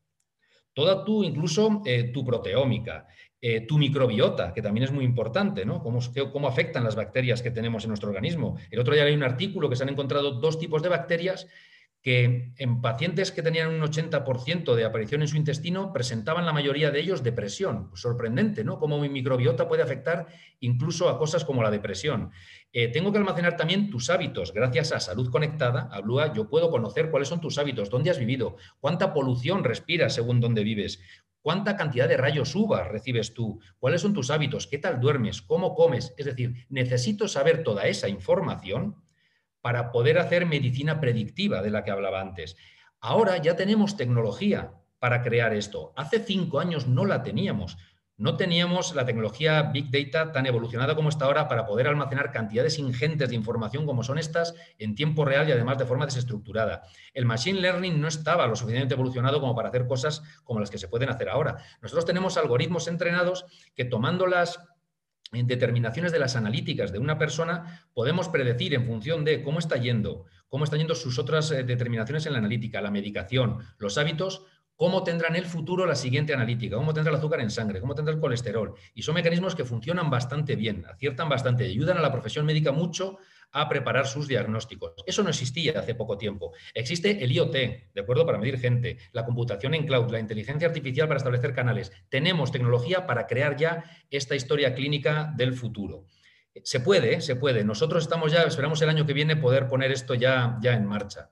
toda tu, incluso eh, tu proteómica, eh, tu microbiota, que también es muy importante, ¿no? Cómo, cómo, afectan las bacterias que tenemos en nuestro organismo. El otro día hay un artículo que se han encontrado dos tipos de bacterias que en pacientes que tenían un 80% de aparición en su intestino presentaban la mayoría de ellos depresión. Sorprendente, ¿no? Cómo mi microbiota puede afectar incluso a cosas como la depresión. Eh, tengo que almacenar también tus hábitos. Gracias a Salud Conectada, a Blua, yo puedo conocer cuáles son tus hábitos, dónde has vivido, cuánta polución respiras según dónde vives, ¿Cuánta cantidad de rayos UVA recibes tú? ¿Cuáles son tus hábitos? ¿Qué tal duermes? ¿Cómo comes? Es decir, necesito saber toda esa información para poder hacer medicina predictiva de la que hablaba antes. Ahora ya tenemos tecnología para crear esto. Hace cinco años no la teníamos. No teníamos la tecnología Big Data tan evolucionada como está ahora para poder almacenar cantidades ingentes de información como son estas en tiempo real y además de forma desestructurada. El Machine Learning no estaba lo suficientemente evolucionado como para hacer cosas como las que se pueden hacer ahora. Nosotros tenemos algoritmos entrenados que tomando las determinaciones de las analíticas de una persona, podemos predecir en función de cómo está yendo, cómo están yendo sus otras eh, determinaciones en la analítica, la medicación, los hábitos, cómo tendrá en el futuro la siguiente analítica, cómo tendrá el azúcar en sangre, cómo tendrá el colesterol. Y son mecanismos que funcionan bastante bien, aciertan bastante, ayudan a la profesión médica mucho a preparar sus diagnósticos. Eso no existía hace poco tiempo. Existe el IoT, ¿de acuerdo? Para medir gente, la computación en cloud, la inteligencia artificial para establecer canales. Tenemos tecnología para crear ya esta historia clínica del futuro. Se puede, se puede. Nosotros estamos ya, esperamos el año que viene poder poner esto ya, ya en marcha.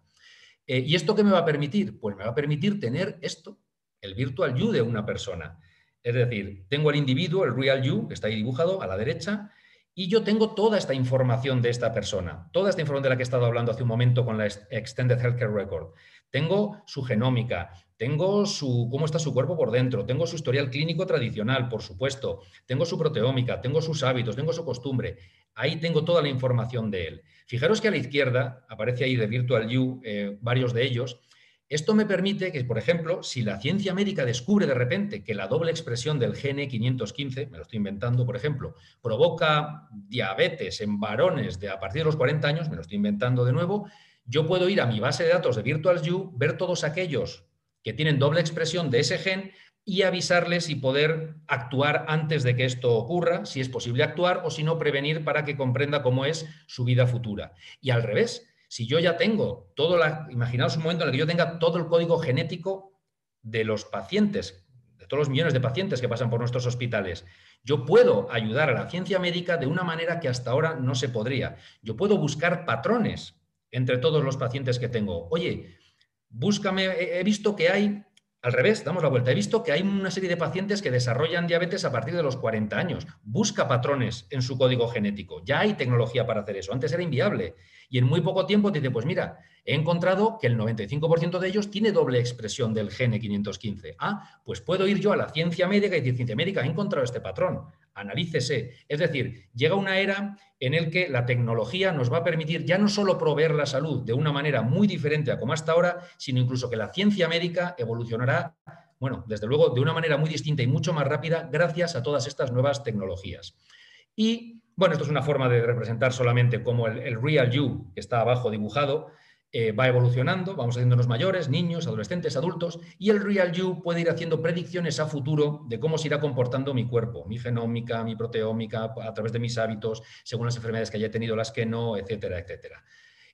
Eh, ¿Y esto qué me va a permitir? Pues me va a permitir tener esto, el virtual you de una persona. Es decir, tengo el individuo, el real you, que está ahí dibujado a la derecha, y yo tengo toda esta información de esta persona, toda esta información de la que he estado hablando hace un momento con la Extended Healthcare Record. Tengo su genómica, tengo su, cómo está su cuerpo por dentro, tengo su historial clínico tradicional, por supuesto, tengo su proteómica, tengo sus hábitos, tengo su costumbre. Ahí tengo toda la información de él. Fijaros que a la izquierda aparece ahí de Virtual You eh, varios de ellos. Esto me permite que, por ejemplo, si la ciencia médica descubre de repente que la doble expresión del gene 515, me lo estoy inventando, por ejemplo, provoca diabetes en varones de a partir de los 40 años, me lo estoy inventando de nuevo, yo puedo ir a mi base de datos de Virtual You, ver todos aquellos que tienen doble expresión de ese gen, y avisarles y poder actuar antes de que esto ocurra, si es posible actuar o si no prevenir para que comprenda cómo es su vida futura. Y al revés, si yo ya tengo todo la, imaginaos un momento en el que yo tenga todo el código genético de los pacientes, de todos los millones de pacientes que pasan por nuestros hospitales, yo puedo ayudar a la ciencia médica de una manera que hasta ahora no se podría. Yo puedo buscar patrones entre todos los pacientes que tengo. Oye, búscame, he visto que hay al revés, damos la vuelta. He visto que hay una serie de pacientes que desarrollan diabetes a partir de los 40 años. Busca patrones en su código genético. Ya hay tecnología para hacer eso. Antes era inviable. Y en muy poco tiempo te dice, pues mira, he encontrado que el 95% de ellos tiene doble expresión del gene 515. Ah, pues puedo ir yo a la ciencia médica y decir, ciencia médica, he encontrado este patrón analícese. Es decir, llega una era en el que la tecnología nos va a permitir ya no solo proveer la salud de una manera muy diferente a como hasta ahora, sino incluso que la ciencia médica evolucionará, bueno, desde luego de una manera muy distinta y mucho más rápida gracias a todas estas nuevas tecnologías. Y bueno, esto es una forma de representar solamente como el, el real you que está abajo dibujado, eh, va evolucionando, vamos haciéndonos mayores, niños, adolescentes, adultos, y el Real You puede ir haciendo predicciones a futuro de cómo se irá comportando mi cuerpo, mi genómica, mi proteómica, a través de mis hábitos, según las enfermedades que haya tenido, las que no, etcétera, etcétera.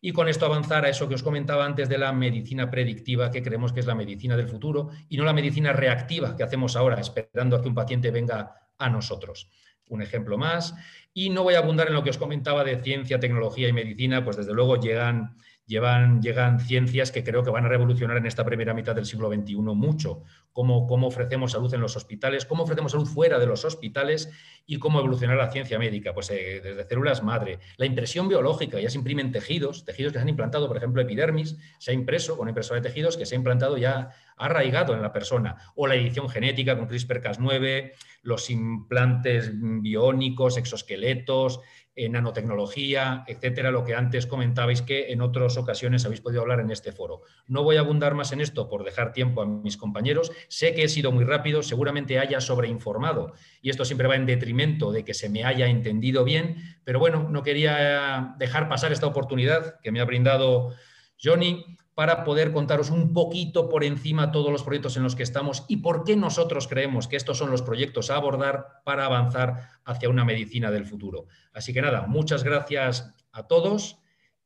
Y con esto avanzar a eso que os comentaba antes de la medicina predictiva, que creemos que es la medicina del futuro, y no la medicina reactiva que hacemos ahora, esperando a que un paciente venga a nosotros. Un ejemplo más. Y no voy a abundar en lo que os comentaba de ciencia, tecnología y medicina, pues desde luego llegan llevan, llegan ciencias que creo que van a revolucionar en esta primera mitad del siglo XXI mucho. Cómo, cómo ofrecemos salud en los hospitales, cómo ofrecemos salud fuera de los hospitales y cómo evolucionar la ciencia médica, pues eh, desde células madre. La impresión biológica, ya se imprimen tejidos, tejidos que se han implantado, por ejemplo, epidermis, se ha impreso con impresora de tejidos que se ha implantado ya arraigado en la persona. O la edición genética con CRISPR-Cas9, los implantes biónicos, exoesqueletos, en nanotecnología, etcétera, lo que antes comentabais que en otras ocasiones habéis podido hablar en este foro. No voy a abundar más en esto por dejar tiempo a mis compañeros. Sé que he sido muy rápido, seguramente haya sobreinformado y esto siempre va en detrimento de que se me haya entendido bien, pero bueno, no quería dejar pasar esta oportunidad que me ha brindado Johnny para poder contaros un poquito por encima todos los proyectos en los que estamos y por qué nosotros creemos que estos son los proyectos a abordar para avanzar hacia una medicina del futuro. Así que nada, muchas gracias a todos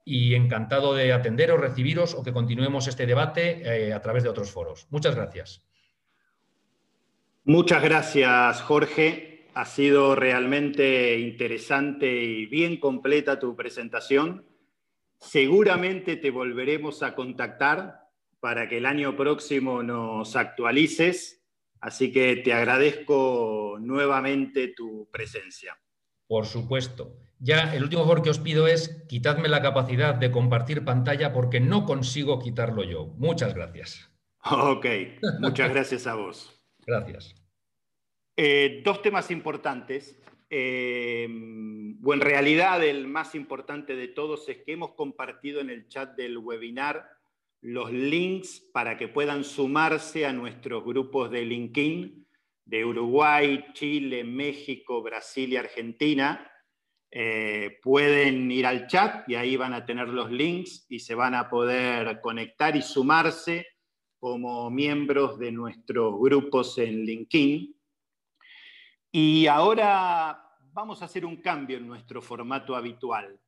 y encantado de atenderos, recibiros o que continuemos este debate eh, a través de otros foros. Muchas gracias. Muchas gracias, Jorge. Ha sido realmente interesante y bien completa tu presentación. Seguramente te volveremos a contactar para que el año próximo nos actualices, así que te agradezco nuevamente tu presencia. Por supuesto. Ya el último favor que os pido es quitadme la capacidad de compartir pantalla porque no consigo quitarlo yo. Muchas gracias. Ok, muchas gracias a vos. Gracias. Eh, dos temas importantes. Eh, o en realidad el más importante de todos es que hemos compartido en el chat del webinar los links para que puedan sumarse a nuestros grupos de LinkedIn de Uruguay, Chile, México, Brasil y Argentina. Eh, pueden ir al chat y ahí van a tener los links y se van a poder conectar y sumarse como miembros de nuestros grupos en LinkedIn. Y ahora vamos a hacer un cambio en nuestro formato habitual.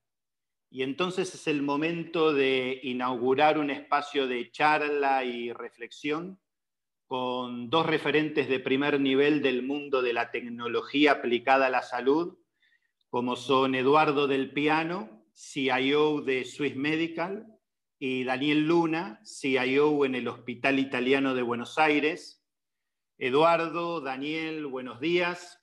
Y entonces es el momento de inaugurar un espacio de charla y reflexión con dos referentes de primer nivel del mundo de la tecnología aplicada a la salud, como son Eduardo del Piano, CIO de Swiss Medical, y Daniel Luna, CIO en el Hospital Italiano de Buenos Aires. Eduardo, Daniel, buenos días.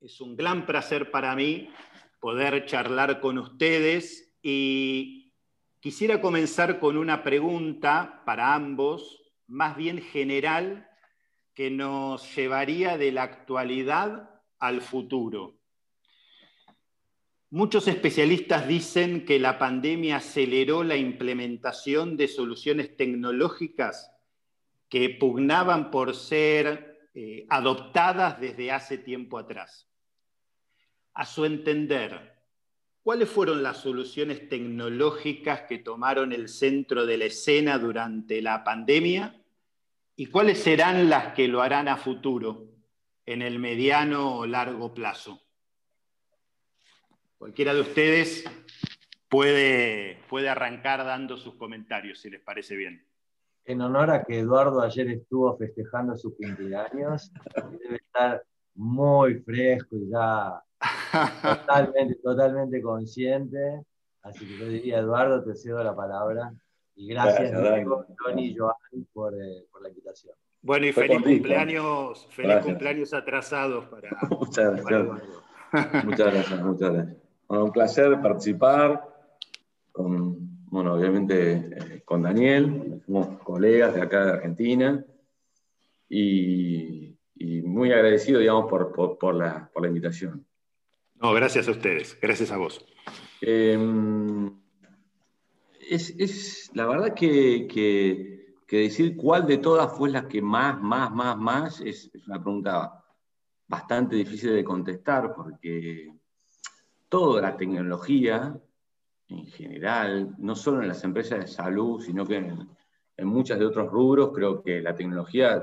Es un gran placer para mí poder charlar con ustedes y quisiera comenzar con una pregunta para ambos, más bien general, que nos llevaría de la actualidad al futuro. Muchos especialistas dicen que la pandemia aceleró la implementación de soluciones tecnológicas que pugnaban por ser eh, adoptadas desde hace tiempo atrás a su entender, ¿cuáles fueron las soluciones tecnológicas que tomaron el centro de la escena durante la pandemia y cuáles serán las que lo harán a futuro, en el mediano o largo plazo? Cualquiera de ustedes puede, puede arrancar dando sus comentarios, si les parece bien. En honor a que Eduardo ayer estuvo festejando su cumpleaños, debe estar muy fresco y ya Totalmente, totalmente consciente. Así que yo diría, Eduardo, te cedo la palabra. Y gracias, Tony y Joan, por, eh, por, la invitación. Bueno, y feliz cumpleaños, feliz cumpleaños atrasados para, muchas gracias. muchas gracias, muchas gracias. Bueno, un placer participar con, bueno, obviamente eh, con Daniel, somos colegas de acá de Argentina, y, y muy agradecido, digamos, por, por, por, la, por la invitación. No, gracias a ustedes, gracias a vos. Em, es, la verdad que, decir cuál de todas fue la que más, más, más, más, es, una pregunta bastante difícil de contestar porque toda la tecnología en general, no solo en las empresas de salud, sino que en, en muchas de otros rubros, creo que la tecnología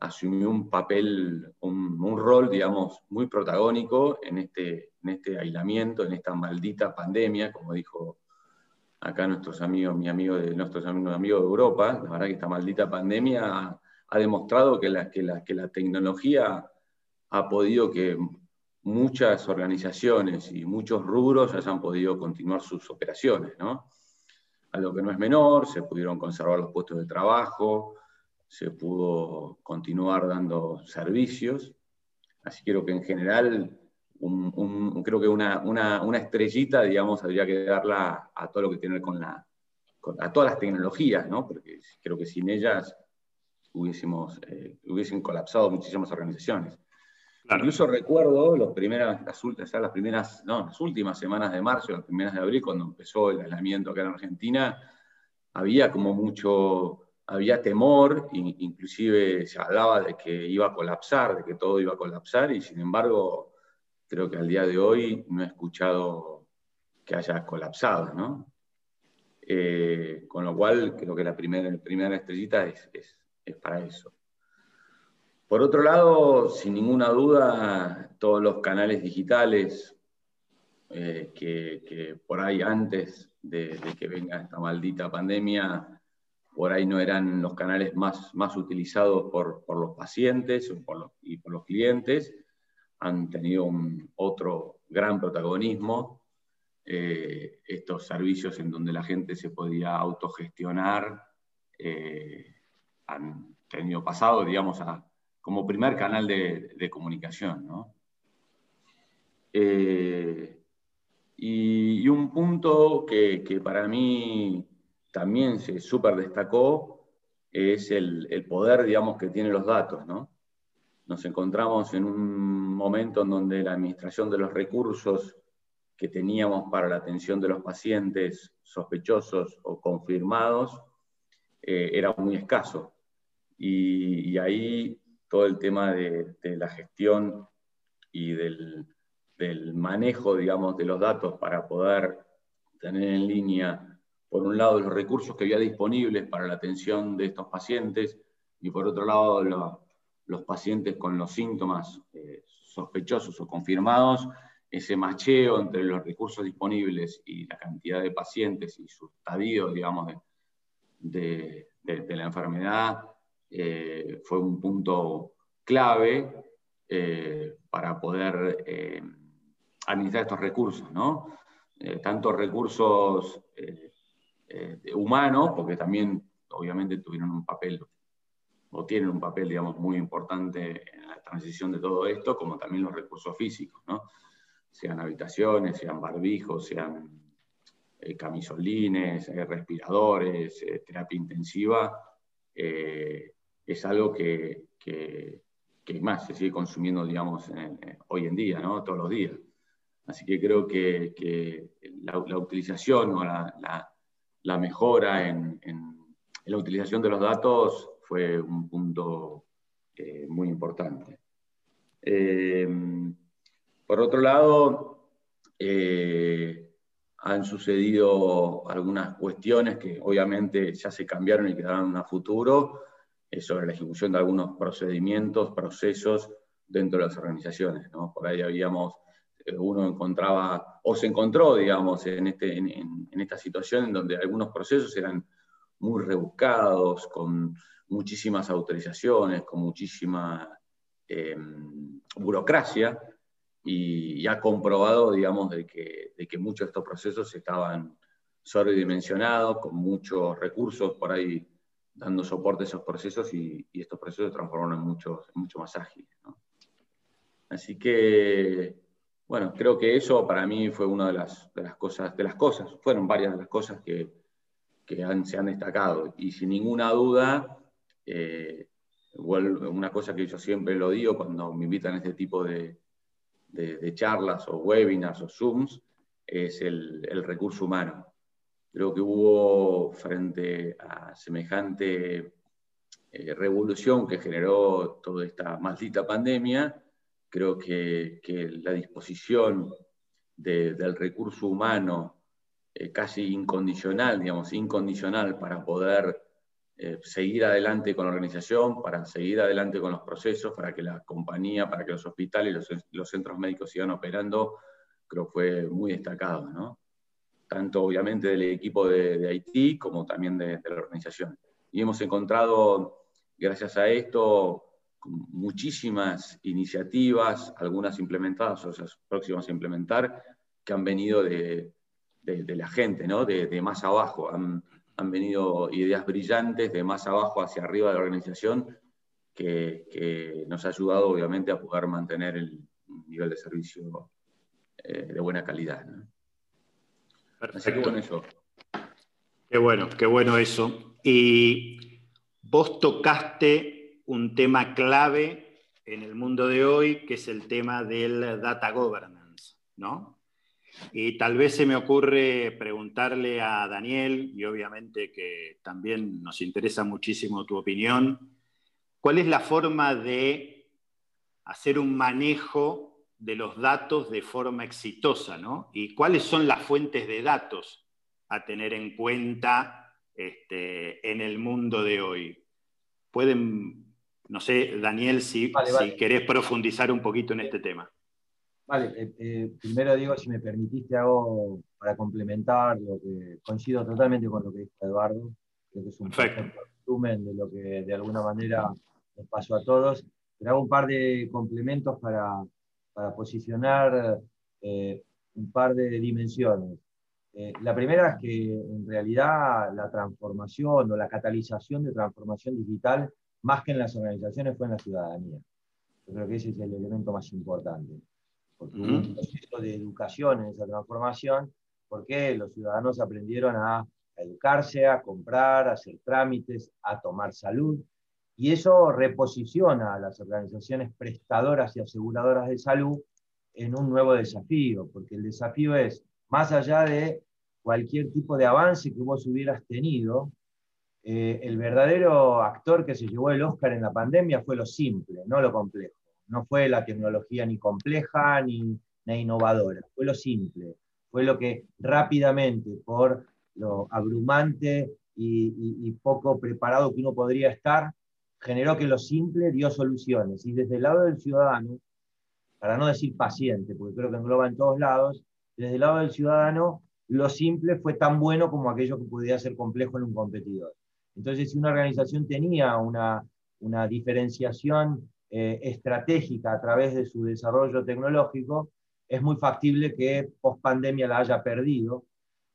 asumió un papel, un, rol, digamos, muy protagónico en este, en este aislamiento, en esta maldita pandemia, como dijo acá nuestros amigos, mi amigo de nuestros amigos, amigos de Europa, la verdad que esta maldita pandemia ha, demostrado que la, que, la, que la tecnología ha podido que muchas organizaciones y muchos rubros hayan podido continuar sus operaciones, ¿no? algo que no es menor, se pudieron conservar los puestos de trabajo, se pudo continuar dando servicios. Así creo que en general, creo que una, estrellita, digamos, habría que darla a todo lo que tiene con la, a todas las tecnologías, ¿no? Porque creo que sin ellas hubiésemos, eh, hubiesen colapsado muchísimas organizaciones. Incluso recuerdo los primeras, las, las, primeras, no, las últimas semanas de marzo, las primeras de abril, cuando empezó el aislamiento acá en Argentina, había como mucho, había temor, inclusive se hablaba de que iba a colapsar, de que todo iba a colapsar, y sin embargo, creo que al día de hoy no he escuchado que haya colapsado, ¿no? Eh, con lo cual, creo que la primera, estrellita es, es, es para eso. Por otro lado, sin ninguna duda, todos los canales digitales eh, que, por ahí antes de, que venga esta maldita pandemia, por ahí no eran los canales más, más utilizados por, los pacientes y por los clientes, han tenido otro gran protagonismo. Eh, estos servicios en donde la gente se podía autogestionar eh, han tenido pasado, digamos, a, como primer canal de, comunicación. Eh, y, un punto que, para mí también se súper destacó es el, poder, digamos, que tienen los datos. Nos encontramos en un momento en donde la administración de los recursos que teníamos para la atención de los pacientes sospechosos o confirmados eh, era muy escaso. y, ahí todo el tema de, la gestión y del, manejo, digamos, de los datos para poder tener en línea, por un lado, los recursos que había disponibles para la atención de estos pacientes y por otro lado, los pacientes con los síntomas eh, sospechosos o confirmados, ese macheo entre los recursos disponibles y la cantidad de pacientes y su estadio, digamos, de la enfermedad, eh, fue un punto clave eh, para poder eh, administrar estos recursos, ¿no? tanto recursos humanos, porque también obviamente tuvieron un papel o tienen un papel, digamos, muy importante en la transición de todo esto, como también los recursos físicos, ¿no? Sean habitaciones, sean barbijos, sean camisolines, respiradores, terapia intensiva, es algo que, más se sigue consumiendo, digamos, hoy en día, ¿no? todos los días. Así que creo que, la, utilización o la, mejora en, la utilización de los datos fue un punto eh, muy importante. Eh, por otro lado, eh, han sucedido algunas cuestiones que obviamente ya se cambiaron y quedaron a futuro, sobre la ejecución de algunos procedimientos, procesos dentro de las organizaciones. Por ahí habíamos, eh, uno encontraba, o se encontró, digamos, en, este, en, esta situación en donde algunos procesos eran muy rebuscados, con muchísimas autorizaciones, con muchísima em, burocracia, y, ha comprobado, digamos, de que, de que muchos de estos procesos estaban sobredimensionados, con muchos recursos por ahí dando soporte a esos procesos y, estos procesos se transformaron en mucho, mucho más ágiles. Así que, bueno, creo que eso para mí fue una de las, de las, cosas, de las cosas, fueron varias de las cosas que, que se han destacado. Y sin ninguna duda, eh, una cosa que yo siempre lo digo cuando me invitan a este tipo de, de, charlas o webinars o Zooms, es el, el recurso humano. Creo que hubo frente a semejante eh, revolución que generó toda esta maldita pandemia, creo que, la disposición del recurso humano eh, casi incondicional, digamos, incondicional para poder eh, seguir adelante con la organización, para seguir adelante con los procesos, para que la compañía, para que los hospitales los, los centros médicos sigan operando, creo que fue muy destacado, ¿no? Tanto obviamente del equipo de, Haití como también de, la organización. Y hemos encontrado, gracias a esto, muchísimas iniciativas, algunas implementadas, otras próximas a implementar, que han venido de, la gente, ¿no? de, más abajo. Han, venido ideas brillantes de más abajo hacia arriba de la organización que, nos ha ayudado obviamente a poder mantener el nivel de servicio eh, de buena calidad. Perfecto. con eso. Qué bueno, qué bueno eso. Y vos tocaste un tema clave en el mundo de hoy, que es el tema del data governance, ¿no? Y tal vez se me ocurre preguntarle a Daniel, y obviamente que también nos interesa muchísimo tu opinión, ¿cuál es la forma de hacer un manejo de los datos de forma exitosa? ¿no? ¿Y cuáles son las fuentes de datos a tener en cuenta este, en el mundo de hoy? Pueden, no sé, Daniel, si, si querés profundizar un poquito en este tema. Vale, eh, eh, primero digo, si me permitiste, hago para complementar lo que coincido totalmente con lo que dijo Eduardo, creo que es un resumen de lo que de alguna manera nos pasó a todos, pero hago un par de complementos para, para posicionar eh, un par de dimensiones. la primera es que en realidad la transformación o la catalización de transformación digital, más que en las organizaciones, fue en la ciudadanía. Yo creo que ese es el elemento más importante porque hubo un proceso de educación en esa transformación, porque los ciudadanos aprendieron a, educarse, a comprar, a hacer trámites, a tomar salud, y eso reposiciona a las organizaciones prestadoras y aseguradoras de salud en un nuevo desafío, porque el desafío es, más allá de cualquier tipo de avance que vos hubieras tenido, eh, el verdadero actor que se llevó el Oscar en la pandemia fue lo simple, no lo complejo. No fue la tecnología ni compleja ni, innovadora, fue lo simple, fue lo que rápidamente, por lo abrumante y, poco preparado que uno podría estar, generó que lo simple dio soluciones. Y desde el lado del ciudadano, para no decir paciente, porque creo que engloba en todos lados, desde el lado del ciudadano, lo simple fue tan bueno como aquello que podía ser complejo en un competidor. Entonces, si una organización tenía una, una diferenciación eh, estratégica a través de su desarrollo tecnológico, es muy factible que post pandemia la haya perdido,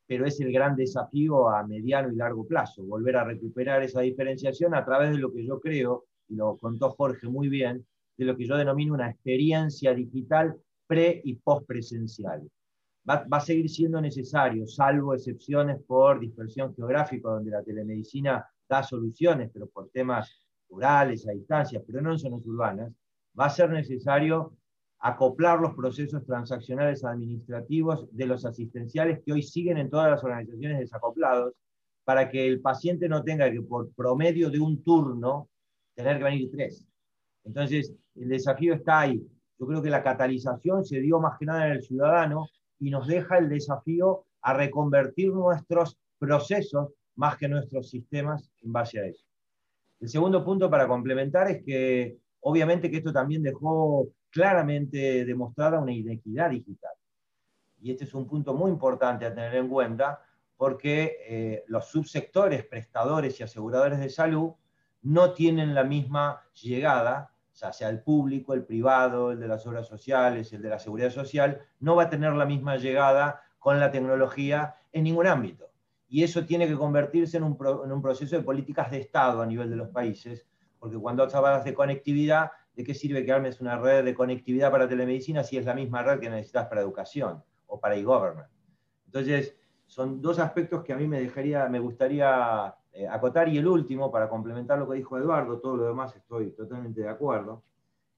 pero es el gran desafío a mediano y largo plazo, volver a recuperar esa diferenciación a través de lo que yo creo, y lo contó Jorge muy bien, de lo que yo denomino una experiencia digital pre y post presencial. Va, va, a seguir siendo necesario, salvo excepciones por dispersión geográfica, donde la telemedicina da soluciones, pero por temas rurales, a distancias, pero no en zonas urbanas, va a ser necesario acoplar los procesos transaccionales administrativos de los asistenciales que hoy siguen en todas las organizaciones desacoplados, para que el paciente no tenga que por promedio de un turno tener que venir tres. Entonces, el desafío está ahí. Yo creo que la catalización se dio más que nada en el ciudadano y nos deja el desafío a reconvertir nuestros procesos más que nuestros sistemas en base a eso. El segundo punto para complementar es que obviamente que esto también dejó claramente demostrada una inequidad digital. Y este es un punto muy importante a tener en cuenta porque eh, los subsectores prestadores y aseguradores de salud no tienen la misma llegada, sea el público, el privado, el de las obras sociales, el de la seguridad social, no va a tener la misma llegada con la tecnología en ningún ámbito y eso tiene que convertirse en un, proceso de políticas de Estado a nivel de los países, porque cuando hablas de conectividad, ¿de qué sirve que armes una red de conectividad para telemedicina si es la misma red que necesitas para educación o para e-government? Entonces, son dos aspectos que a mí me, dejaría, me gustaría eh, acotar. Y el último, para complementar lo que dijo Eduardo, todo lo demás estoy totalmente de acuerdo,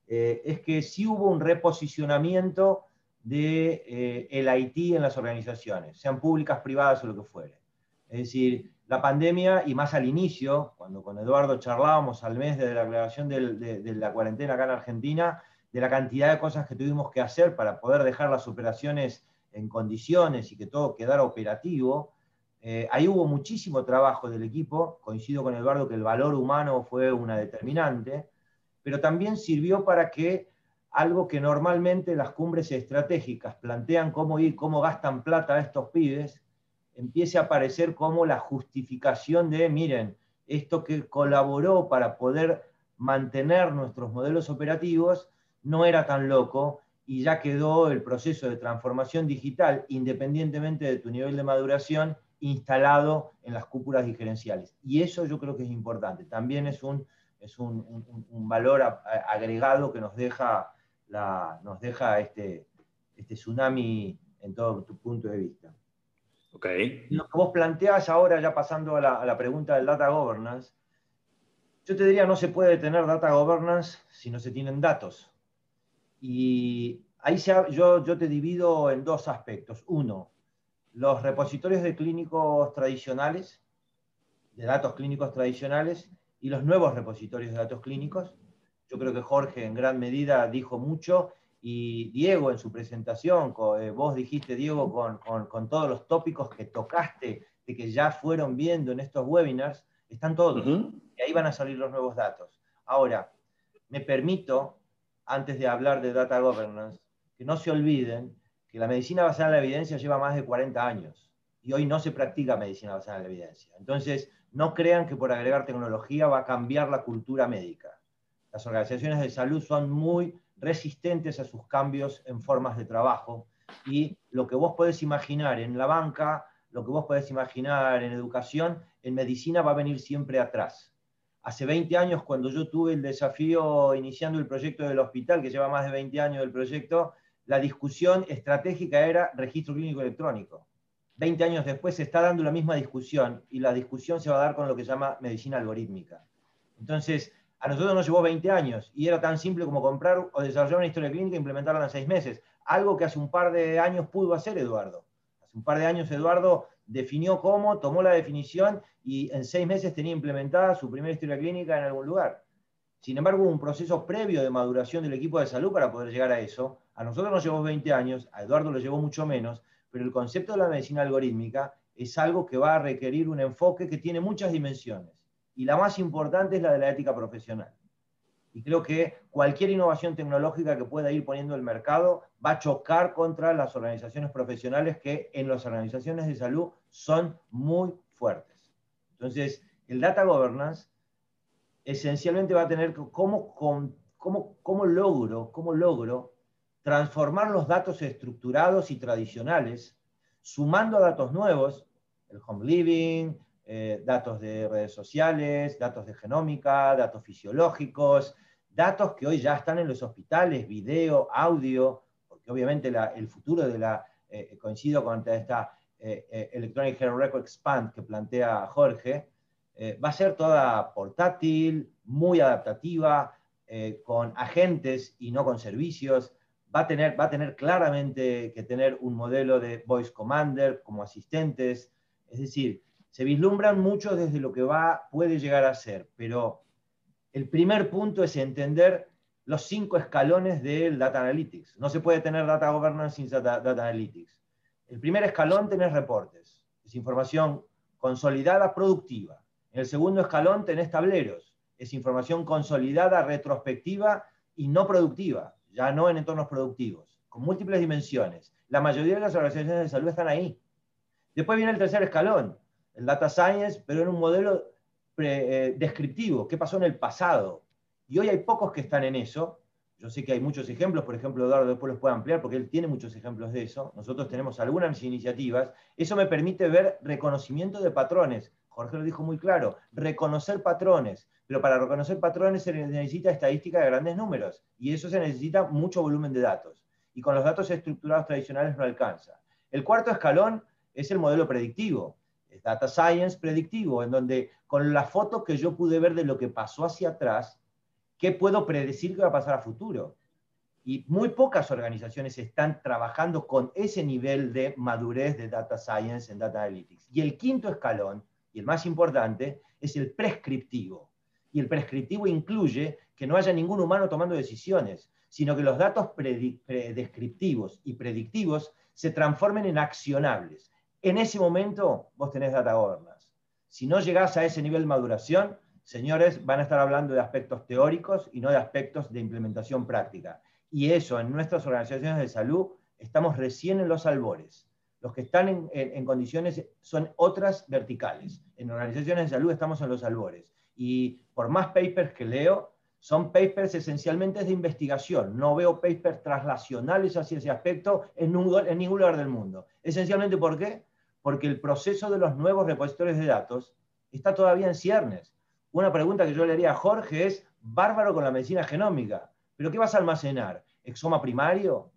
eh, es que sí hubo un reposicionamiento del de, eh, el IT en las organizaciones, sean públicas, privadas o lo que fuere. Es decir, la pandemia, y más al inicio, cuando con Eduardo charlábamos al mes de la declaración de, la cuarentena acá en Argentina, de la cantidad de cosas que tuvimos que hacer para poder dejar las operaciones en condiciones y que todo quedara operativo, eh, ahí hubo muchísimo trabajo del equipo, coincido con Eduardo que el valor humano fue una determinante, pero también sirvió para que algo que normalmente las cumbres estratégicas plantean cómo ir, cómo gastan plata estos pibes, empiece a aparecer como la justificación de, miren, esto que colaboró para poder mantener nuestros modelos operativos no era tan loco y ya quedó el proceso de transformación digital, independientemente de tu nivel de maduración, instalado en las cúpulas diferenciales. Y eso yo creo que es importante. También es un, es un, valor agregado que nos deja, la, nos deja este, este tsunami en todo tu punto de vista. Okay. Lo que vos planteás ahora, ya pasando a la, a la, pregunta del data governance, yo te diría no se puede tener data governance si no se tienen datos. Y ahí yo, yo te divido en dos aspectos. Uno, los repositorios de clínicos tradicionales, de datos clínicos tradicionales, y los nuevos repositorios de datos clínicos. Yo creo que Jorge en gran medida dijo mucho y Diego en su presentación, eh, vos dijiste, Diego, con, todos los tópicos que tocaste, de que ya fueron viendo en estos webinars, están todos. Y ahí van a salir los nuevos datos. Ahora, me permito, antes de hablar de data governance, que no se olviden que la medicina basada en la evidencia lleva más de 40 años y hoy no se practica medicina basada en la evidencia. Entonces, no crean que por agregar tecnología va a cambiar la cultura médica. Las organizaciones de salud son muy resistentes a sus cambios en formas de trabajo y lo que vos podés imaginar en la banca, lo que vos podés imaginar en educación, en medicina va a venir siempre atrás. Hace 20 años, cuando yo tuve el desafío iniciando el proyecto del hospital, que lleva más de 20 años el proyecto, la discusión estratégica era registro clínico electrónico. 20 años después se está dando la misma discusión y la discusión se va a dar con lo que se llama medicina algorítmica. Entonces, a nosotros nos llevó 20 años y era tan simple como comprar o desarrollar una historia clínica e implementarla en seis meses. Algo que hace un par de años pudo hacer Eduardo. Hace un par de años Eduardo definió cómo, tomó la definición y en seis meses tenía implementada su primera historia clínica en algún lugar. Sin embargo, hubo un proceso previo de maduración del equipo de salud para poder llegar a eso. A nosotros nos llevó 20 años, a Eduardo le llevó mucho menos, pero el concepto de la medicina algorítmica es algo que va a requerir un enfoque que tiene muchas dimensiones. Y la más importante es la de la ética profesional. Y creo que cualquier innovación tecnológica que pueda ir poniendo el mercado va a chocar contra las organizaciones profesionales que en las organizaciones de salud son muy fuertes. Entonces, el data governance esencialmente va a tener cómo, cómo, cómo logro, cómo logro transformar los datos estructurados y tradicionales, sumando datos nuevos, el home living, eh, datos de redes sociales, datos de genómica, datos fisiológicos, datos que hoy ya están en los hospitales, video, audio, porque obviamente el futuro de la, eh, coincido con esta eh, Electronic Health Record Expand que plantea Jorge, va a ser toda portátil, muy adaptativa, con agentes y no con servicios, va a tener, va a tener claramente que tener un modelo de voice commander como asistentes, es decir, se vislumbran mucho desde lo que va, puede llegar a ser, pero el primer punto es entender los cinco escalones del Data Analytics. No se puede tener Data Governance sin data, data Analytics. El primer escalón tenés reportes, es información consolidada productiva. En el segundo escalón tenés tableros, es información consolidada retrospectiva y no productiva ya no en entornos productivos, con múltiples dimensiones. La mayoría de las organizaciones de salud están ahí. Después viene el tercer escalón, el data science, pero en un modelo eh, descriptivo, qué pasó en el pasado. Y hoy hay pocos que están en eso. Yo sé que hay muchos ejemplos, por ejemplo, Eduardo después los puede ampliar porque él tiene muchos ejemplos de eso. Nosotros tenemos algunas iniciativas. Eso me permite ver reconocimiento de patrones. Jorge lo dijo muy claro, reconocer patrones. Pero para reconocer patrones se necesita estadística de grandes números y eso se necesita mucho volumen de datos. Y con los datos estructurados tradicionales no alcanza. El cuarto escalón es el modelo predictivo, data science predictivo, en donde con la foto que yo pude ver de lo que pasó hacia atrás, ¿qué puedo predecir que va a pasar a futuro? Y muy pocas organizaciones están trabajando con ese nivel de madurez de data science en data analytics. Y el quinto escalón, y el más importante, es el prescriptivo y el prescriptivo incluye que no haya ningún humano tomando decisiones, sino que los datos descriptivos y predictivos se transformen en accionables. En ese momento vos tenés data governance. Si no llegás a ese nivel de maduración, señores, van a estar hablando de aspectos teóricos y no de aspectos de implementación práctica. Y eso en nuestras organizaciones de salud estamos recién en los albores. Los que están en, condiciones son otras verticales. En organizaciones de salud estamos en los albores. Y por más papers que leo, son papers esencialmente de investigación. No veo papers traslacionales hacia ese aspecto en, en ningún lugar del mundo. Esencialmente, ¿por qué? Porque el proceso de los nuevos repositorios de datos está todavía en ciernes. Una pregunta que yo le haría a Jorge es, bárbaro con la medicina genómica, ¿pero qué vas a almacenar? ¿Exoma primario?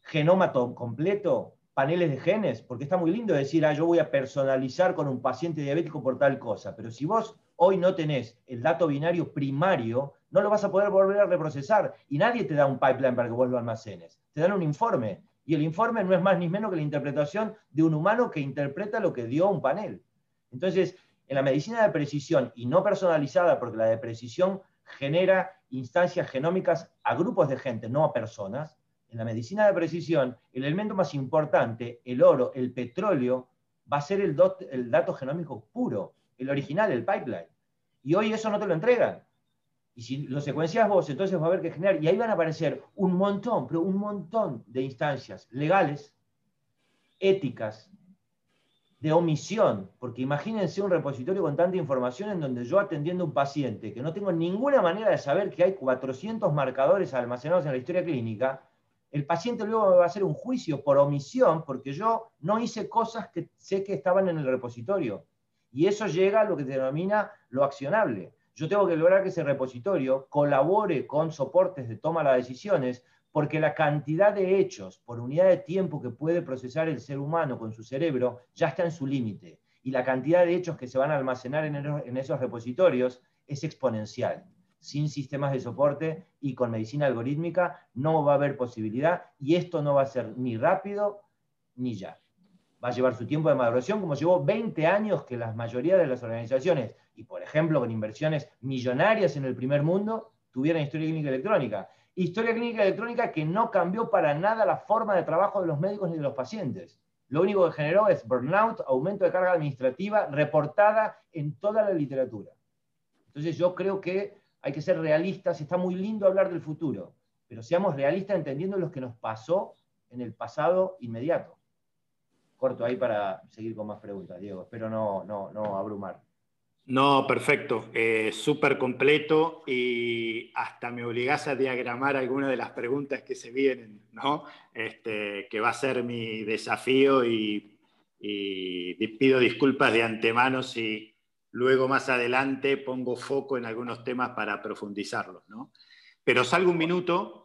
¿Genoma completo? paneles de genes, porque está muy lindo decir, ah, yo voy a personalizar con un paciente diabético por tal cosa, pero si vos hoy no tenés el dato binario primario, no lo vas a poder volver a reprocesar y nadie te da un pipeline para que vos lo almacenes, te dan un informe y el informe no es más ni menos que la interpretación de un humano que interpreta lo que dio un panel. Entonces, en la medicina de precisión y no personalizada, porque la de precisión genera instancias genómicas a grupos de gente, no a personas, en la medicina de precisión, el elemento más importante, el oro, el petróleo, va a ser el, el dato genómico puro, el original, el pipeline. Y hoy eso no te lo entregan. Y si lo secuencias vos, entonces va a haber que generar, y ahí van a aparecer un montón, pero un montón de instancias legales, éticas, de omisión, porque imagínense un repositorio con tanta información en donde yo atendiendo a un paciente que no tengo ninguna manera de saber que hay 400 marcadores almacenados en la historia clínica, el paciente luego me va a hacer un juicio por omisión porque yo no hice cosas que sé que estaban en el repositorio. Y eso llega a lo que se denomina lo accionable. Yo tengo que lograr que ese repositorio colabore con soportes de toma de decisiones porque la cantidad de hechos por unidad de tiempo que puede procesar el ser humano con su cerebro ya está en su límite. Y la cantidad de hechos que se van a almacenar en esos repositorios es exponencial sin sistemas de soporte y con medicina algorítmica no va a haber posibilidad y esto no va a ser ni rápido ni ya. Va a llevar su tiempo de maduración como llevó 20 años que la mayoría de las organizaciones, y por ejemplo con inversiones millonarias en el primer mundo, tuvieran historia clínica electrónica. Historia clínica electrónica que no cambió para nada la forma de trabajo de los médicos ni de los pacientes. Lo único que generó es burnout, aumento de carga administrativa reportada en toda la literatura. Entonces yo creo que hay que ser realistas, está muy lindo hablar del futuro, pero seamos realistas entendiendo lo que nos pasó en el pasado inmediato. Corto ahí para seguir con más preguntas, Diego. Espero no, no, no abrumar. No, perfecto. Eh, Súper completo y hasta me obligás a diagramar algunas de las preguntas que se vienen, ¿no? Este, que va a ser mi desafío y, y pido disculpas de antemano si, Luego más adelante pongo foco en algunos temas para profundizarlos. ¿no? Pero salgo un minuto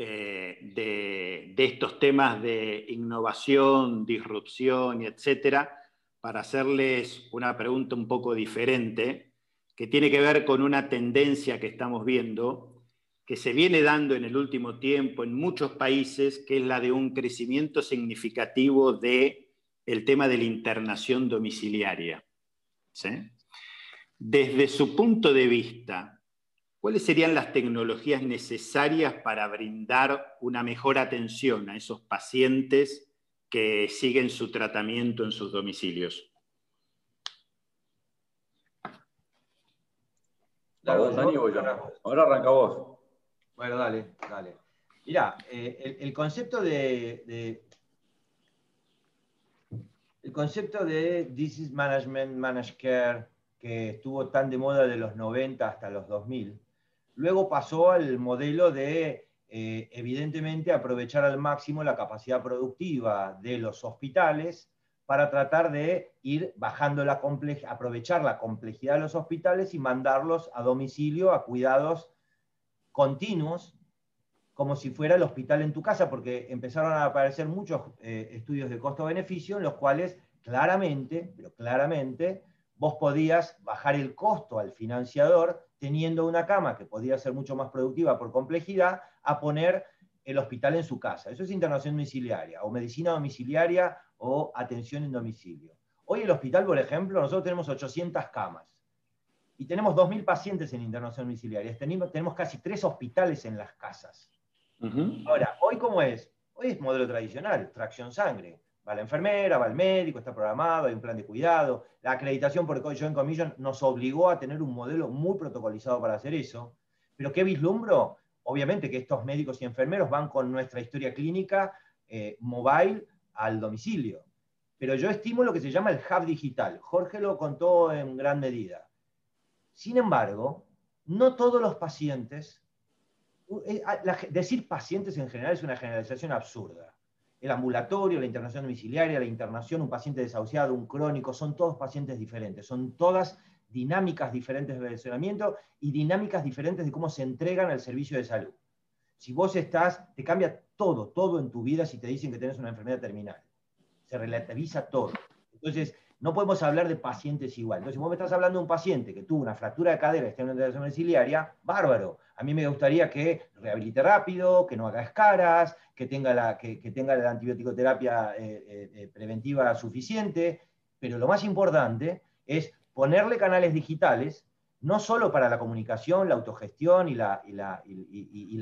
eh, de, estos temas de innovación, disrupción etcétera, para hacerles una pregunta un poco diferente, que tiene que ver con una tendencia que estamos viendo, que se viene dando en el último tiempo en muchos países, que es la de un crecimiento significativo de el tema de la internación domiciliaria. Desde su punto de vista, ¿cuáles serían las tecnologías necesarias para brindar una mejor atención a esos pacientes que siguen su tratamiento en sus domicilios? Ahora arranca vos. Bueno, dale, dale. Mira, eh, el, concepto de el concepto de Disease Management, Managed Care, que estuvo tan de moda de los 90 hasta los 2000, luego pasó al modelo de, eh, evidentemente, aprovechar al máximo la capacidad productiva de los hospitales para tratar de ir bajando la aprovechar la complejidad de los hospitales y mandarlos a domicilio a cuidados continuos como si fuera el hospital en tu casa, porque empezaron a aparecer muchos eh, estudios de costo-beneficio en los cuales claramente, pero claramente, vos podías bajar el costo al financiador teniendo una cama que podía ser mucho más productiva por complejidad a poner el hospital en su casa. Eso es internación domiciliaria, o medicina domiciliaria o atención en domicilio. Hoy el hospital, por ejemplo, nosotros tenemos 800 camas y tenemos 2.000 pacientes en internación domiciliaria. Tenemos, tenemos casi tres hospitales en las casas. Ahora, ¿hoy cómo es? Hoy es modelo tradicional, tracción sangre. Va la enfermera, va el médico, está programado, hay un plan de cuidado. La acreditación por Joint Commission nos obligó a tener un modelo muy protocolizado para hacer eso. Pero ¿qué vislumbro? Obviamente que estos médicos y enfermeros van con nuestra historia clínica eh, mobile al domicilio. Pero yo estimo lo que se llama el hub digital. Jorge lo contó en gran medida. Sin embargo, no todos los pacientes, eh, decir pacientes en general es una generalización absurda. El ambulatorio, la internación domiciliaria, la internación, un paciente desahuciado, un crónico, son todos pacientes diferentes, son todas dinámicas diferentes de relacionamiento y dinámicas diferentes de cómo se entregan al servicio de salud. Si vos estás, te cambia todo, todo en tu vida si te dicen que tienes una enfermedad terminal. Se relativiza todo. Entonces, no podemos hablar de pacientes igual. Entonces, si vos me estás hablando de un paciente que tuvo una fractura de cadera y está en una internación domiciliaria, bárbaro. A mí me gustaría que rehabilite rápido, que no haga escaras, que tenga la, que, tenga la antibiótico-terapia eh, eh, eh, preventiva suficiente, pero lo más importante es ponerle canales digitales, no solo para la comunicación, la autogestión y la,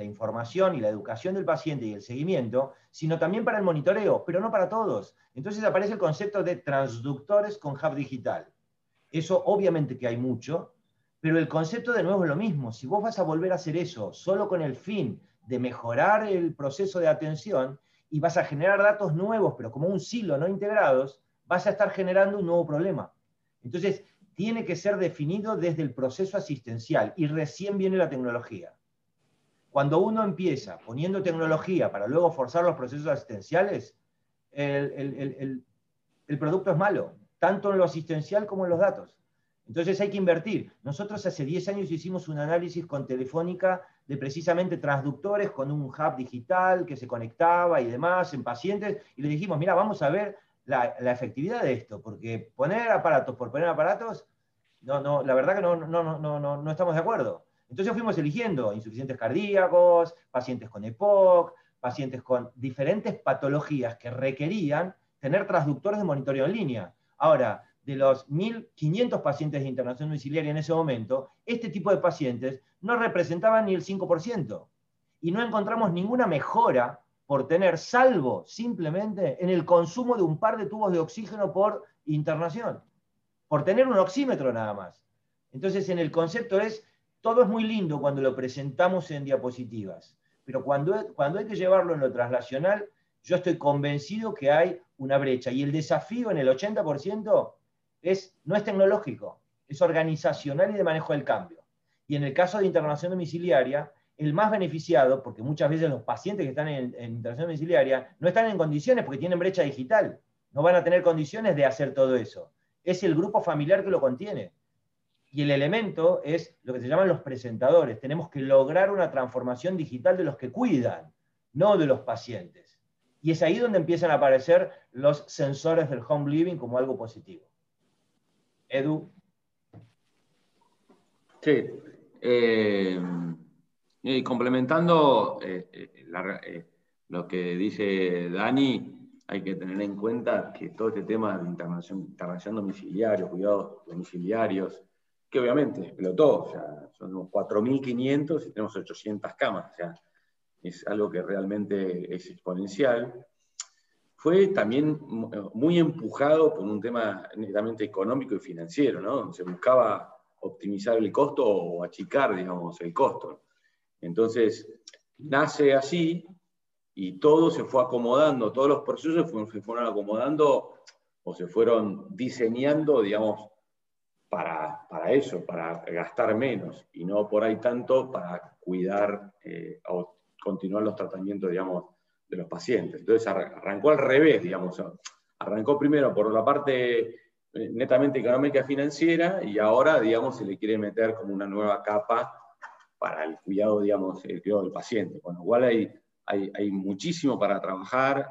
información y la educación del paciente y el seguimiento, sino también para el monitoreo, pero no para todos. Entonces aparece el concepto de transductores con hub digital. Eso obviamente que hay mucho, pero el concepto de nuevo es lo mismo. Si vos vas a volver a hacer eso solo con el fin de mejorar el proceso de atención y vas a generar datos nuevos, pero como un silo no integrados, vas a estar generando un nuevo problema. Entonces, tiene que ser definido desde el proceso asistencial y recién viene la tecnología. Cuando uno empieza poniendo tecnología para luego forzar los procesos asistenciales, el, producto es malo, tanto en lo asistencial como en los datos. Entonces hay que invertir. Nosotros hace 10 años hicimos un análisis con Telefónica de precisamente transductores con un hub digital que se conectaba y demás en pacientes, y le dijimos, mira, vamos a ver la, efectividad de esto, porque poner aparatos por poner aparatos, no, no, la verdad que no, no, no, no, no estamos de acuerdo. Entonces fuimos eligiendo insuficientes cardíacos, pacientes con EPOC, pacientes con diferentes patologías que requerían tener transductores de monitoreo en línea. Ahora, de los 1.500 pacientes de internación domiciliaria en ese momento, este tipo de pacientes no representaban ni el 5%. Y no encontramos ninguna mejora por tener, salvo simplemente en el consumo de un par de tubos de oxígeno por internación, por tener un oxímetro nada más. Entonces, en el concepto es, todo es muy lindo cuando lo presentamos en diapositivas, pero cuando, cuando hay que llevarlo en lo traslacional, yo estoy convencido que hay una brecha. Y el desafío en el 80% es, no es tecnológico, es organizacional y de manejo del cambio. Y en el caso de internación domiciliaria, el más beneficiado, porque muchas veces los pacientes que están en, internación domiciliaria no están en condiciones porque tienen brecha digital, no van a tener condiciones de hacer todo eso. Es el grupo familiar que lo contiene. Y el elemento es lo que se llaman los presentadores. Tenemos que lograr una transformación digital de los que cuidan, no de los pacientes. Y es ahí donde empiezan a aparecer los sensores del home living como algo positivo. Edu. Sí. Eh, y complementando eh, eh, lo que dice Dani, hay que tener en cuenta que todo este tema de internación, internación domiciliario, cuidados domiciliarios, que obviamente explotó, o sea, son 4.500 y tenemos 800 camas, o sea, es algo que realmente es exponencial. Fue también muy empujado por un tema netamente económico y financiero, ¿no? Se buscaba optimizar el costo o achicar, digamos, el costo. Entonces, nace así y todo se fue acomodando, todos los procesos se fueron acomodando o se fueron diseñando, digamos, para, eso, para gastar menos y no por ahí tanto para cuidar eh, o continuar los tratamientos, digamos, de los pacientes. Entonces arrancó al revés, digamos, arrancó primero por la parte eh, netamente económica financiera y ahora, digamos, se le quiere meter como una nueva capa para el cuidado, digamos, el cuidado del paciente. Con lo cual hay, hay, muchísimo para trabajar.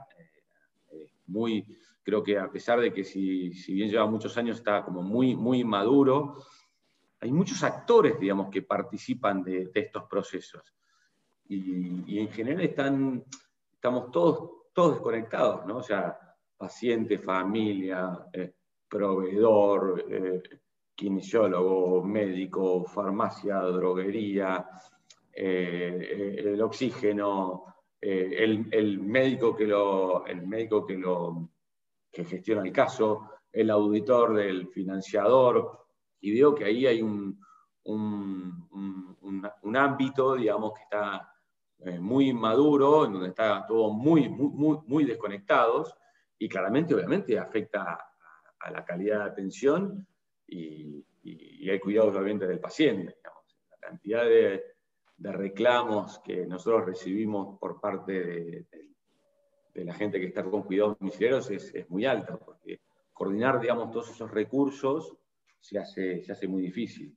Eh, muy, creo que a pesar de que si, bien lleva muchos años está como muy, muy maduro, hay muchos actores, digamos, que participan de, estos procesos. Y, en general estamos todos, todos desconectados, ¿no? O sea, paciente, familia, eh, proveedor, eh, kinesiólogo, médico, farmacia, droguería, eh, el oxígeno, eh, el, médico que lo, el médico que lo que gestiona el caso, el auditor del financiador, y veo que ahí hay un, un, ámbito, digamos, que está eh, muy maduro, en donde está todo muy, muy, muy desconectados, y claramente, obviamente, afecta a, a la calidad de atención y, y, el cuidado obviamente del paciente. cantidad de, reclamos que nosotros recibimos por parte de, la gente que está con cuidados domiciliarios es, es, muy alta, porque coordinar, digamos, todos esos recursos se hace, se hace muy difícil.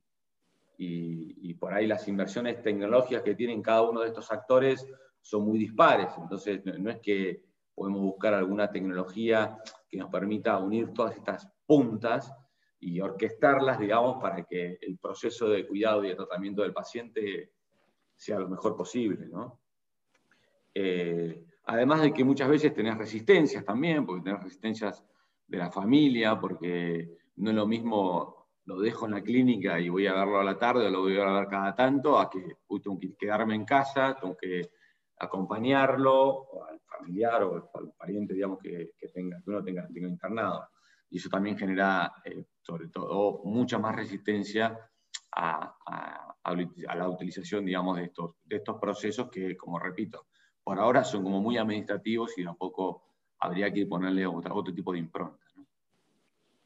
Y, y, por ahí las inversiones tecnológicas que tienen cada uno de estos actores son muy dispares. Entonces, no, es que podemos buscar alguna tecnología que nos permita unir todas estas puntas y orquestarlas, digamos, para que el proceso de cuidado y de tratamiento del paciente sea lo mejor posible, ¿no? Eh, además de que muchas veces tenés resistencias también, porque tenés resistencias de la familia, porque no es lo mismo lo dejo en la clínica y voy a verlo a la tarde o lo voy a ver cada tanto, a que tengo que quedarme en casa, tengo que acompañarlo, al familiar o al pariente, digamos, que, tenga, que uno tenga, tenga, internado. Y eso también genera, eh, sobre todo, mucha más resistencia a, la utilización, digamos, de estos, de estos procesos que, como repito, por ahora son como muy administrativos y tampoco habría que ponerle otro, otro tipo de impronta.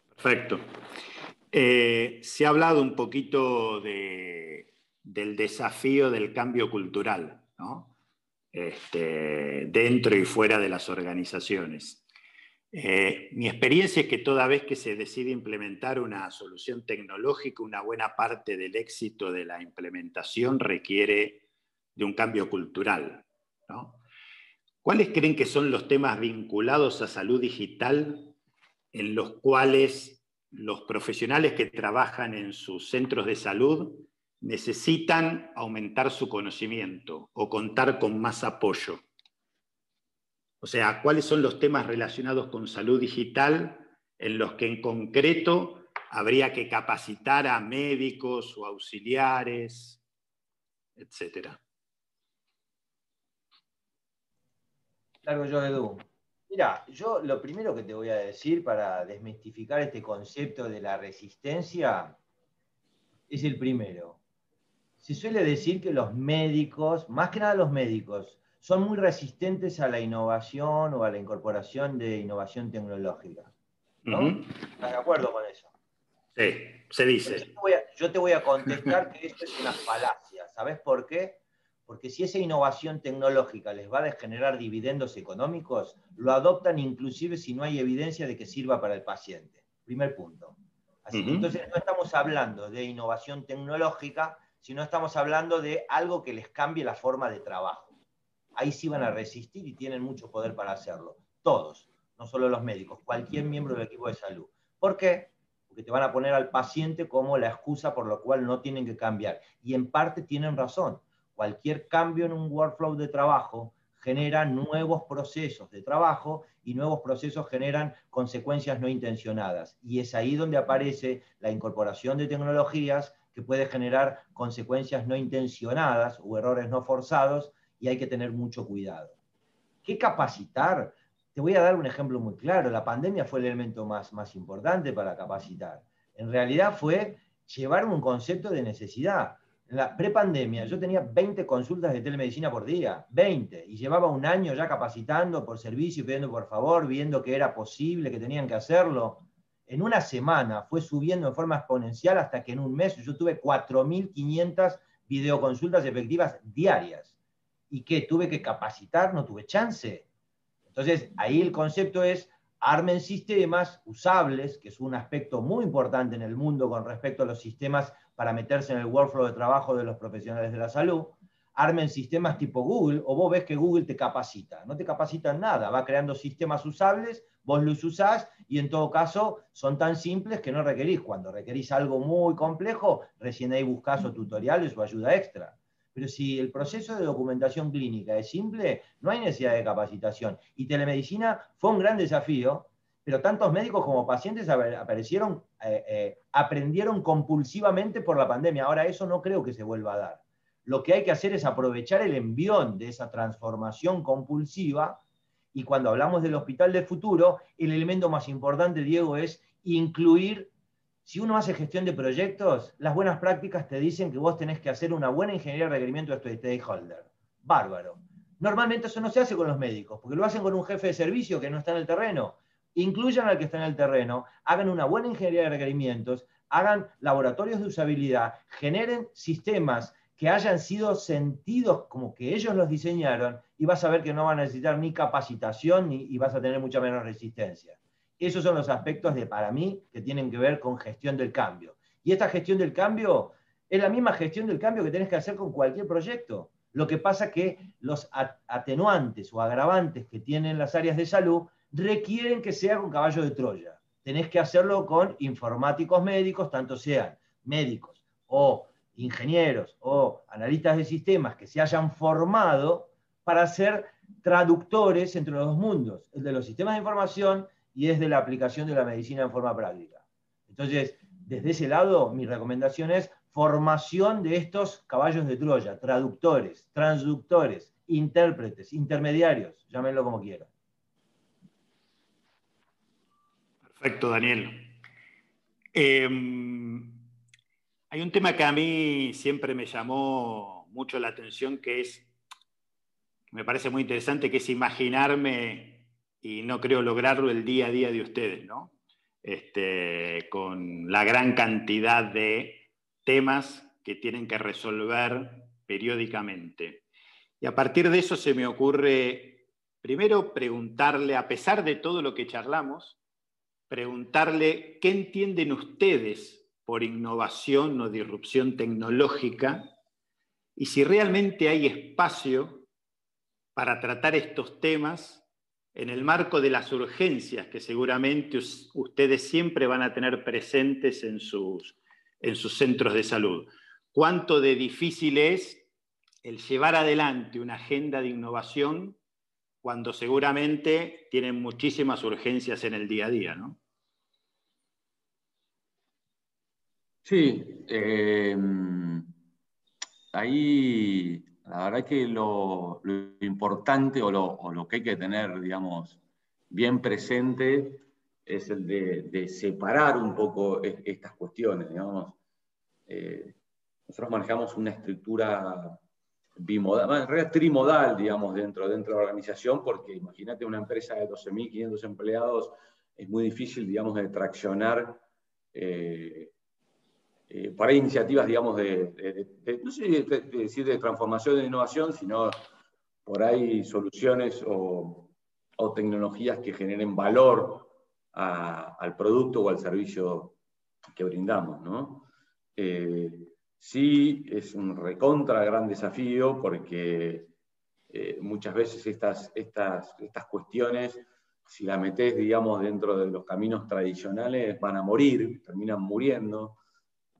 Perfecto. Eh, se ha hablado un poquito del desafío del cambio cultural, ¿no? Este, dentro y fuera de las organizaciones. Eh, mi experiencia es que toda vez que se decide implementar una solución tecnológica, una buena parte del éxito de la implementación requiere de un cambio cultural. ¿Cuáles creen que son los temas vinculados a salud digital en los cuales los profesionales que trabajan en sus centros de salud necesitan aumentar su conocimiento o contar con más apoyo. O sea, ¿cuáles son los temas relacionados con salud digital en los que en concreto habría que capacitar a médicos o auxiliares, etcétera? Claro, yo, Edu. Mira, yo lo primero que te voy a decir para desmistificar este concepto de la resistencia es el primero se suele decir que los médicos, más que nada los médicos, son muy resistentes a la innovación o a la incorporación de innovación tecnológica. ¿no? ¿Estás de acuerdo con eso? Sí, se dice. Yo te, voy a, yo te voy a contestar que esto es una falacia. ¿Sabes por qué? Porque si esa innovación tecnológica les va a generar dividendos económicos, lo adoptan inclusive si no hay evidencia de que sirva para el paciente. Primer punto. Así que entonces no estamos hablando de innovación tecnológica, si no estamos hablando de algo que les cambie la forma de trabajo. Ahí sí van a resistir y tienen mucho poder para hacerlo. Todos, no solo los médicos, cualquier miembro del equipo de salud. ¿Por qué? Porque te van a poner al paciente como la excusa por la cual no tienen que cambiar. Y en parte tienen razón. Cualquier cambio en un workflow de trabajo genera nuevos procesos de trabajo y nuevos procesos generan consecuencias no intencionadas. Y es ahí donde aparece la incorporación de tecnologías que puede generar consecuencias no intencionadas o errores no forzados y hay que tener mucho cuidado. ¿Qué capacitar? Te voy a dar un ejemplo muy claro. La pandemia fue el elemento más, más importante para capacitar. En realidad fue llevar un concepto de necesidad. En la prepandemia yo tenía 20 consultas de telemedicina por día, 20, y llevaba un año ya capacitando por servicio, pidiendo por favor, viendo que era posible, que tenían que hacerlo en una semana fue subiendo en forma exponencial hasta que en un mes yo tuve 4.500 videoconsultas efectivas diarias. ¿Y que tuve que capacitar? No tuve chance. Entonces, ahí el concepto es armen sistemas usables, que es un aspecto muy importante en el mundo con respecto a los sistemas para meterse en el workflow de trabajo de los profesionales de la salud. Armen sistemas tipo Google, o vos ves que Google te capacita. No te capacita en nada, va creando sistemas usables vos los usás y en todo caso son tan simples que no requerís. Cuando requerís algo muy complejo, recién ahí buscás o tutoriales o ayuda extra. Pero si el proceso de documentación clínica es simple, no hay necesidad de capacitación. Y telemedicina fue un gran desafío, pero tantos médicos como pacientes aparecieron, eh, eh, aprendieron compulsivamente por la pandemia. Ahora eso no creo que se vuelva a dar. Lo que hay que hacer es aprovechar el envión de esa transformación compulsiva y cuando hablamos del hospital del futuro, el elemento más importante, Diego, es incluir, si uno hace gestión de proyectos, las buenas prácticas te dicen que vos tenés que hacer una buena ingeniería de requerimiento de tu stakeholder. Bárbaro. Normalmente eso no se hace con los médicos, porque lo hacen con un jefe de servicio que no está en el terreno. Incluyan al que está en el terreno, hagan una buena ingeniería de requerimientos, hagan laboratorios de usabilidad, generen sistemas que hayan sido sentidos como que ellos los diseñaron y vas a ver que no van a necesitar ni capacitación ni, y vas a tener mucha menos resistencia. Esos son los aspectos de, para mí, que tienen que ver con gestión del cambio. Y esta gestión del cambio es la misma gestión del cambio que tenés que hacer con cualquier proyecto. Lo que pasa que los atenuantes o agravantes que tienen las áreas de salud requieren que sea con caballo de Troya. Tenés que hacerlo con informáticos médicos, tanto sean médicos o ingenieros o analistas de sistemas que se hayan formado para ser traductores entre los dos mundos, el de los sistemas de información y es de la aplicación de la medicina en forma práctica. Entonces, desde ese lado, mi recomendación es formación de estos caballos de Troya, traductores, transductores, intérpretes, intermediarios, llámenlo como quieran. Perfecto, Daniel. Em, hay un tema que a mí siempre me llamó mucho la atención, que es, me parece muy interesante, que es imaginarme, y no creo lograrlo el día a día de ustedes, ¿no? Este, con la gran cantidad de temas que tienen que resolver periódicamente. Y a partir de eso se me ocurre, primero, preguntarle, a pesar de todo lo que charlamos, preguntarle qué entienden ustedes por innovación o disrupción tecnológica y si realmente hay espacio para tratar estos temas en el marco de las urgencias que seguramente ustedes siempre van a tener presentes en sus, en sus centros de salud. Cuánto de difícil es el llevar adelante una agenda de innovación cuando seguramente tienen muchísimas urgencias en el día a día, ¿no? Sí, eh, ahí la verdad que lo, importante o lo, que hay que tener, digamos, bien presente es el de, separar un poco estas cuestiones, digamos. Eh, nosotros manejamos una estructura bimodal, trimodal, digamos, dentro, dentro de la organización, porque imagínate una empresa de 12.500 empleados, es muy difícil, digamos, de traccionar eh, eh, para iniciativas, digamos, de, no sé decir de transformación de innovación, sino por ahí soluciones o, tecnologías que generen valor al producto o al servicio que brindamos, ¿no? Eh, sí, es un recontra gran desafío porque eh, muchas veces estas, estas, estas cuestiones, si las metes, digamos, dentro de los caminos tradicionales, van a morir, terminan muriendo.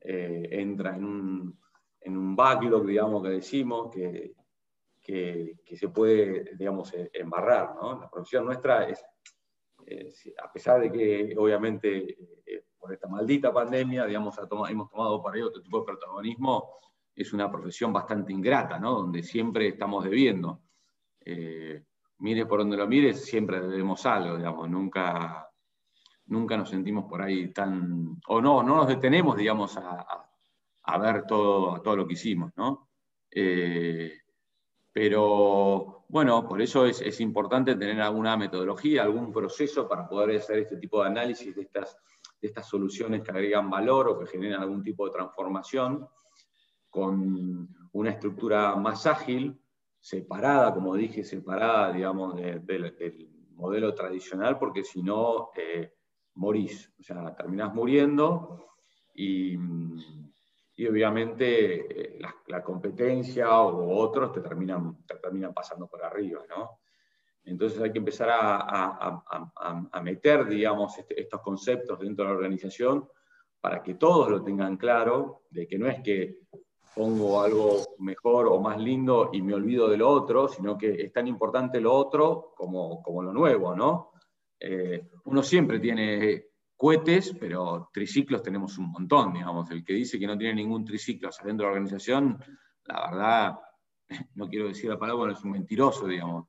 Eh, entra en un, en un, backlog, digamos, que decimos, que, que, se puede, digamos, e, embarrar. ¿no? La profesión nuestra es, a pesar de que obviamente eh, por esta maldita pandemia, digamos, hemos tomado para ello otro tipo de protagonismo, es una profesión bastante ingrata, ¿no? donde siempre estamos debiendo. Eh, mire por donde lo mire, siempre debemos algo, digamos, nunca nunca nos sentimos por ahí tan, o no, no nos detenemos, digamos, a, ver todo, todo lo que hicimos, ¿no? Eh, pero bueno, por eso es, importante tener alguna metodología, algún proceso para poder hacer este tipo de análisis de estas, de estas soluciones que agregan valor o que generan algún tipo de transformación con una estructura más ágil, separada, como dije, separada, digamos, del modelo tradicional, porque si no, eh, morís, o sea, terminás muriendo y, obviamente eh, la, competencia o otros te terminan, terminan pasando por arriba, ¿no? Entonces hay que empezar a, meter, digamos, este, estos conceptos dentro de la organización para que todos lo tengan claro, de que no es que pongo algo mejor o más lindo y me olvido de lo otro, sino que es tan importante lo otro como, como lo nuevo, ¿no? Eh, uno siempre tiene cohetes, pero triciclos tenemos un montón, digamos. El que dice que no tiene ningún triciclo saliendo de la organización, la verdad, no quiero decir la palabra, no es un mentiroso, digamos.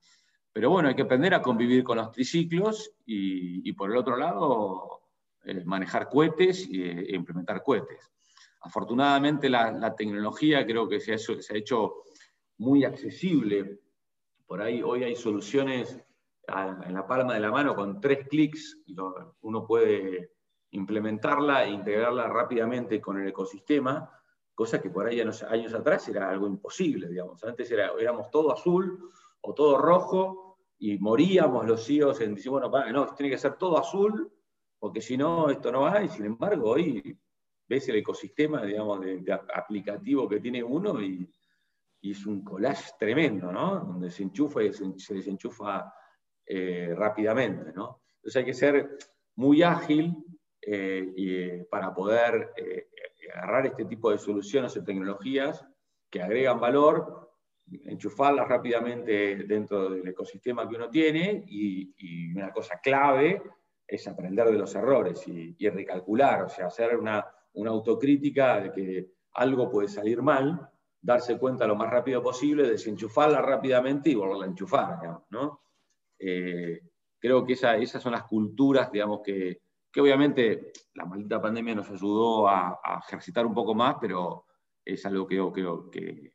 Pero bueno, hay que aprender a convivir con los triciclos y, por el otro lado, eh, manejar cohetes e, implementar cohetes. Afortunadamente la, tecnología creo que se ha hecho muy accesible. Por ahí hoy hay soluciones en la palma de la mano con tres clics, uno puede implementarla e integrarla rápidamente con el ecosistema cosa que por ahí años atrás era algo imposible, digamos. Antes era, éramos todo azul o todo rojo y moríamos los CEOs en decir, bueno, no, tiene que ser todo azul, porque si no, esto no va, y sin embargo, hoy ves el ecosistema, digamos, de, aplicativo que tiene uno y, es un collage tremendo, ¿no? Donde se enchufa y se, desenchufa eh, rápidamente, ¿no? Entonces hay que ser muy ágil eh, y, para poder eh, agarrar este tipo de soluciones o tecnologías que agregan valor, enchufarlas rápidamente dentro del ecosistema que uno tiene y, una cosa clave es aprender de los errores y, recalcular, o sea, hacer una, autocrítica de que algo puede salir mal, darse cuenta lo más rápido posible, desenchufarla rápidamente y volverla a enchufar, ¿no? Eh, creo que esas son las culturas, digamos, que, que obviamente la maldita pandemia nos ayudó a, ejercitar un poco más, pero es algo que creo que,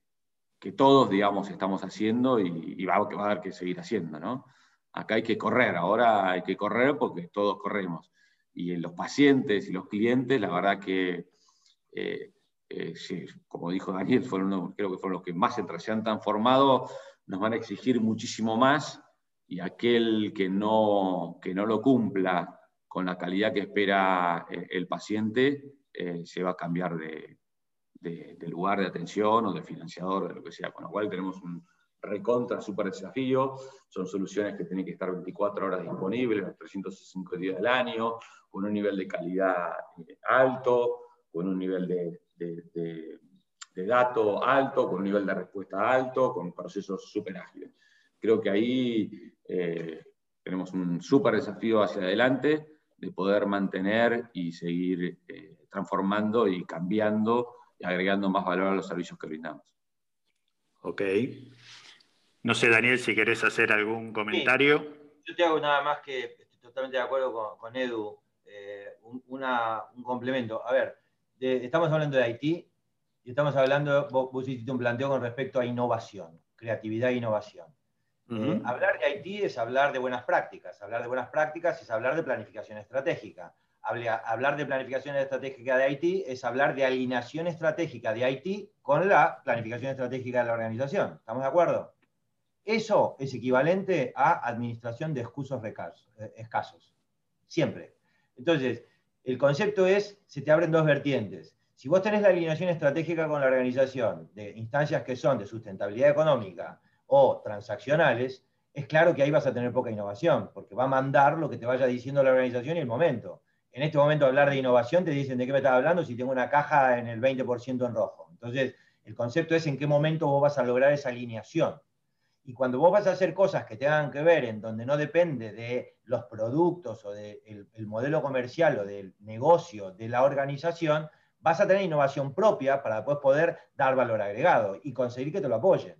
que, todos, digamos, estamos haciendo y, va, a haber que seguir haciendo, ¿no? Acá hay que correr, ahora hay que correr porque todos corremos. Y en los pacientes y los clientes, la verdad que, eh, eh, como dijo Daniel, fueron, creo que fueron los que más se han transformado, nos van a exigir muchísimo más y aquel que no, que no lo cumpla con la calidad que espera eh, el paciente, eh, se va a cambiar de, lugar de atención o de financiador, de lo que sea. Con lo cual tenemos un recontra, súper desafío. Son soluciones que tienen que estar 24 horas disponibles, los 365 días del año, con un nivel de calidad eh, alto, con un nivel de, de dato alto, con un nivel de respuesta alto, con procesos súper ágiles. Creo que ahí tenemos un súper desafío hacia adelante de poder mantener y seguir eh, transformando y cambiando y agregando más valor a los servicios que brindamos. Ok. No sé, Daniel, si querés hacer algún comentario. Yo te hago nada más que, estoy totalmente de acuerdo con, Edu, eh, un, complemento. A ver, estamos hablando de Haití y estamos hablando, vos, vos hiciste un planteo con respecto a innovación, creatividad e innovación. Eh, hablar de Haití es hablar de buenas prácticas. Hablar de buenas prácticas es hablar de planificación estratégica. Hablar de planificación estratégica de Haití es hablar de alineación estratégica de Haití con la planificación estratégica de la organización. ¿Estamos de acuerdo? Eso es equivalente a administración de excusos eh, escasos. Siempre. Entonces, el concepto es, se te abren dos vertientes. Si vos tenés la alineación estratégica con la organización de instancias que son de sustentabilidad económica, o transaccionales, es claro que ahí vas a tener poca innovación, porque va a mandar lo que te vaya diciendo la organización y el momento. En este momento hablar de innovación te dicen de qué me estás hablando si tengo una caja en el 20% en rojo. Entonces, el concepto es en qué momento vos vas a lograr esa alineación. Y cuando vos vas a hacer cosas que tengan que ver en donde no depende de los productos o del modelo comercial o del negocio de la organización, vas a tener innovación propia para después poder dar valor agregado y conseguir que te lo apoyen.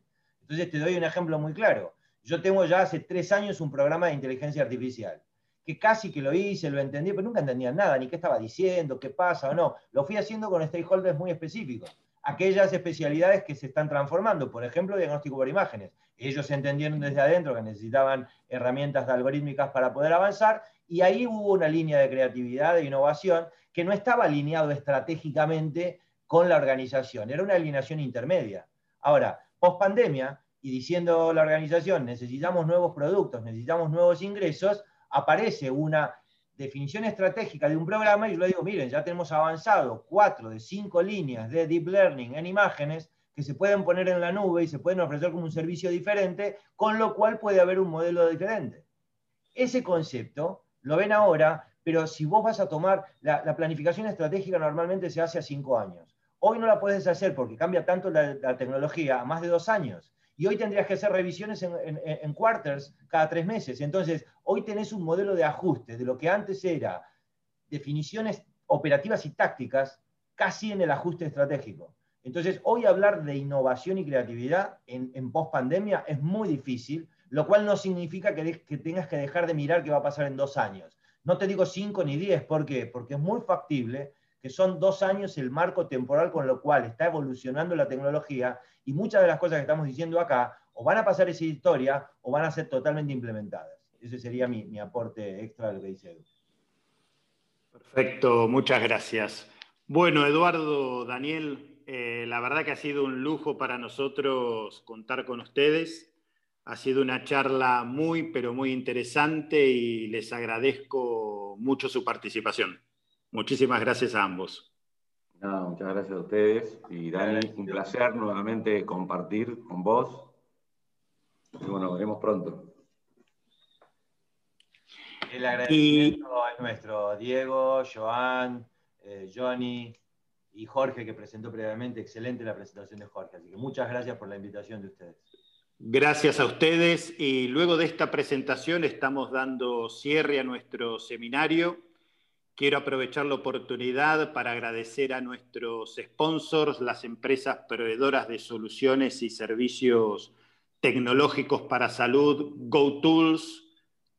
Entonces te doy un ejemplo muy claro. Yo tengo ya hace tres años un programa de inteligencia artificial, que casi que lo hice, lo entendí, pero nunca entendía nada, ni qué estaba diciendo, qué pasa o no. Lo fui haciendo con stakeholders muy específicos. Aquellas especialidades que se están transformando, por ejemplo, diagnóstico por imágenes. Ellos entendieron desde adentro que necesitaban herramientas algorítmicas para poder avanzar y ahí hubo una línea de creatividad, de innovación, que no estaba alineado estratégicamente con la organización, era una alineación intermedia. Ahora, post pandemia y diciendo la organización, necesitamos nuevos productos, necesitamos nuevos ingresos, aparece una definición estratégica de un programa y yo le digo, miren, ya tenemos avanzado cuatro de cinco líneas de deep learning en imágenes que se pueden poner en la nube y se pueden ofrecer como un servicio diferente, con lo cual puede haber un modelo diferente. Ese concepto lo ven ahora, pero si vos vas a tomar, la, la planificación estratégica normalmente se hace a cinco años. Hoy no la puedes hacer porque cambia tanto la, tecnología a más de dos años. Y hoy tendrías que hacer revisiones en, quarters cada tres meses. Entonces, hoy tenés un modelo de ajuste de lo que antes era definiciones operativas y tácticas casi en el ajuste estratégico. Entonces, hoy hablar de innovación y creatividad en, en post pandemia es muy difícil, lo cual no significa que, que, tengas que dejar de mirar qué va a pasar en dos años. No te digo cinco ni diez, ¿por qué? Porque es muy factible que son dos años el marco temporal con lo cual está evolucionando la tecnología y muchas de las cosas que estamos diciendo acá o van a pasar esa historia o van a ser totalmente implementadas. Ese sería mi, aporte extra a lo que dice Edu. Perfecto, muchas gracias. Bueno, Eduardo, Daniel, Eh, la verdad que ha sido un lujo para nosotros contar con ustedes. Ha sido una charla muy, pero muy interesante y les agradezco mucho su participación. Muchísimas gracias a ambos. muchas gracias a ustedes. Y Dani, un placer nuevamente compartir con vos. Y bueno, nos veremos pronto. El agradecimiento es nuestro. Diego, Joan, eh, Johnny y Jorge, que presentó previamente. Excelente la presentación de Jorge. Así que muchas gracias por la invitación de ustedes. Gracias a ustedes. Y luego de esta presentación estamos dando cierre a nuestro seminario. Quiero aprovechar la oportunidad para agradecer a nuestros sponsors, las empresas proveedoras de soluciones y servicios tecnológicos para salud, GoTools,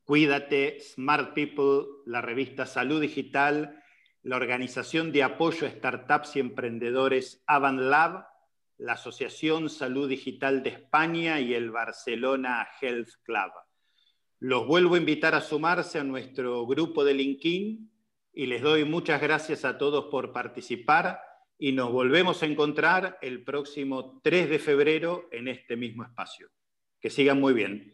Cuídate, Smart People, la revista Salud Digital, la organización de apoyo a startups y emprendedores Avanlab, la Asociación Salud Digital de España y el Barcelona Health Club. Los vuelvo a invitar a sumarse a nuestro grupo de LinkedIn y les doy muchas gracias a todos por participar y nos volvemos a encontrar el próximo 3 de febrero en este mismo espacio. Que sigan muy bien.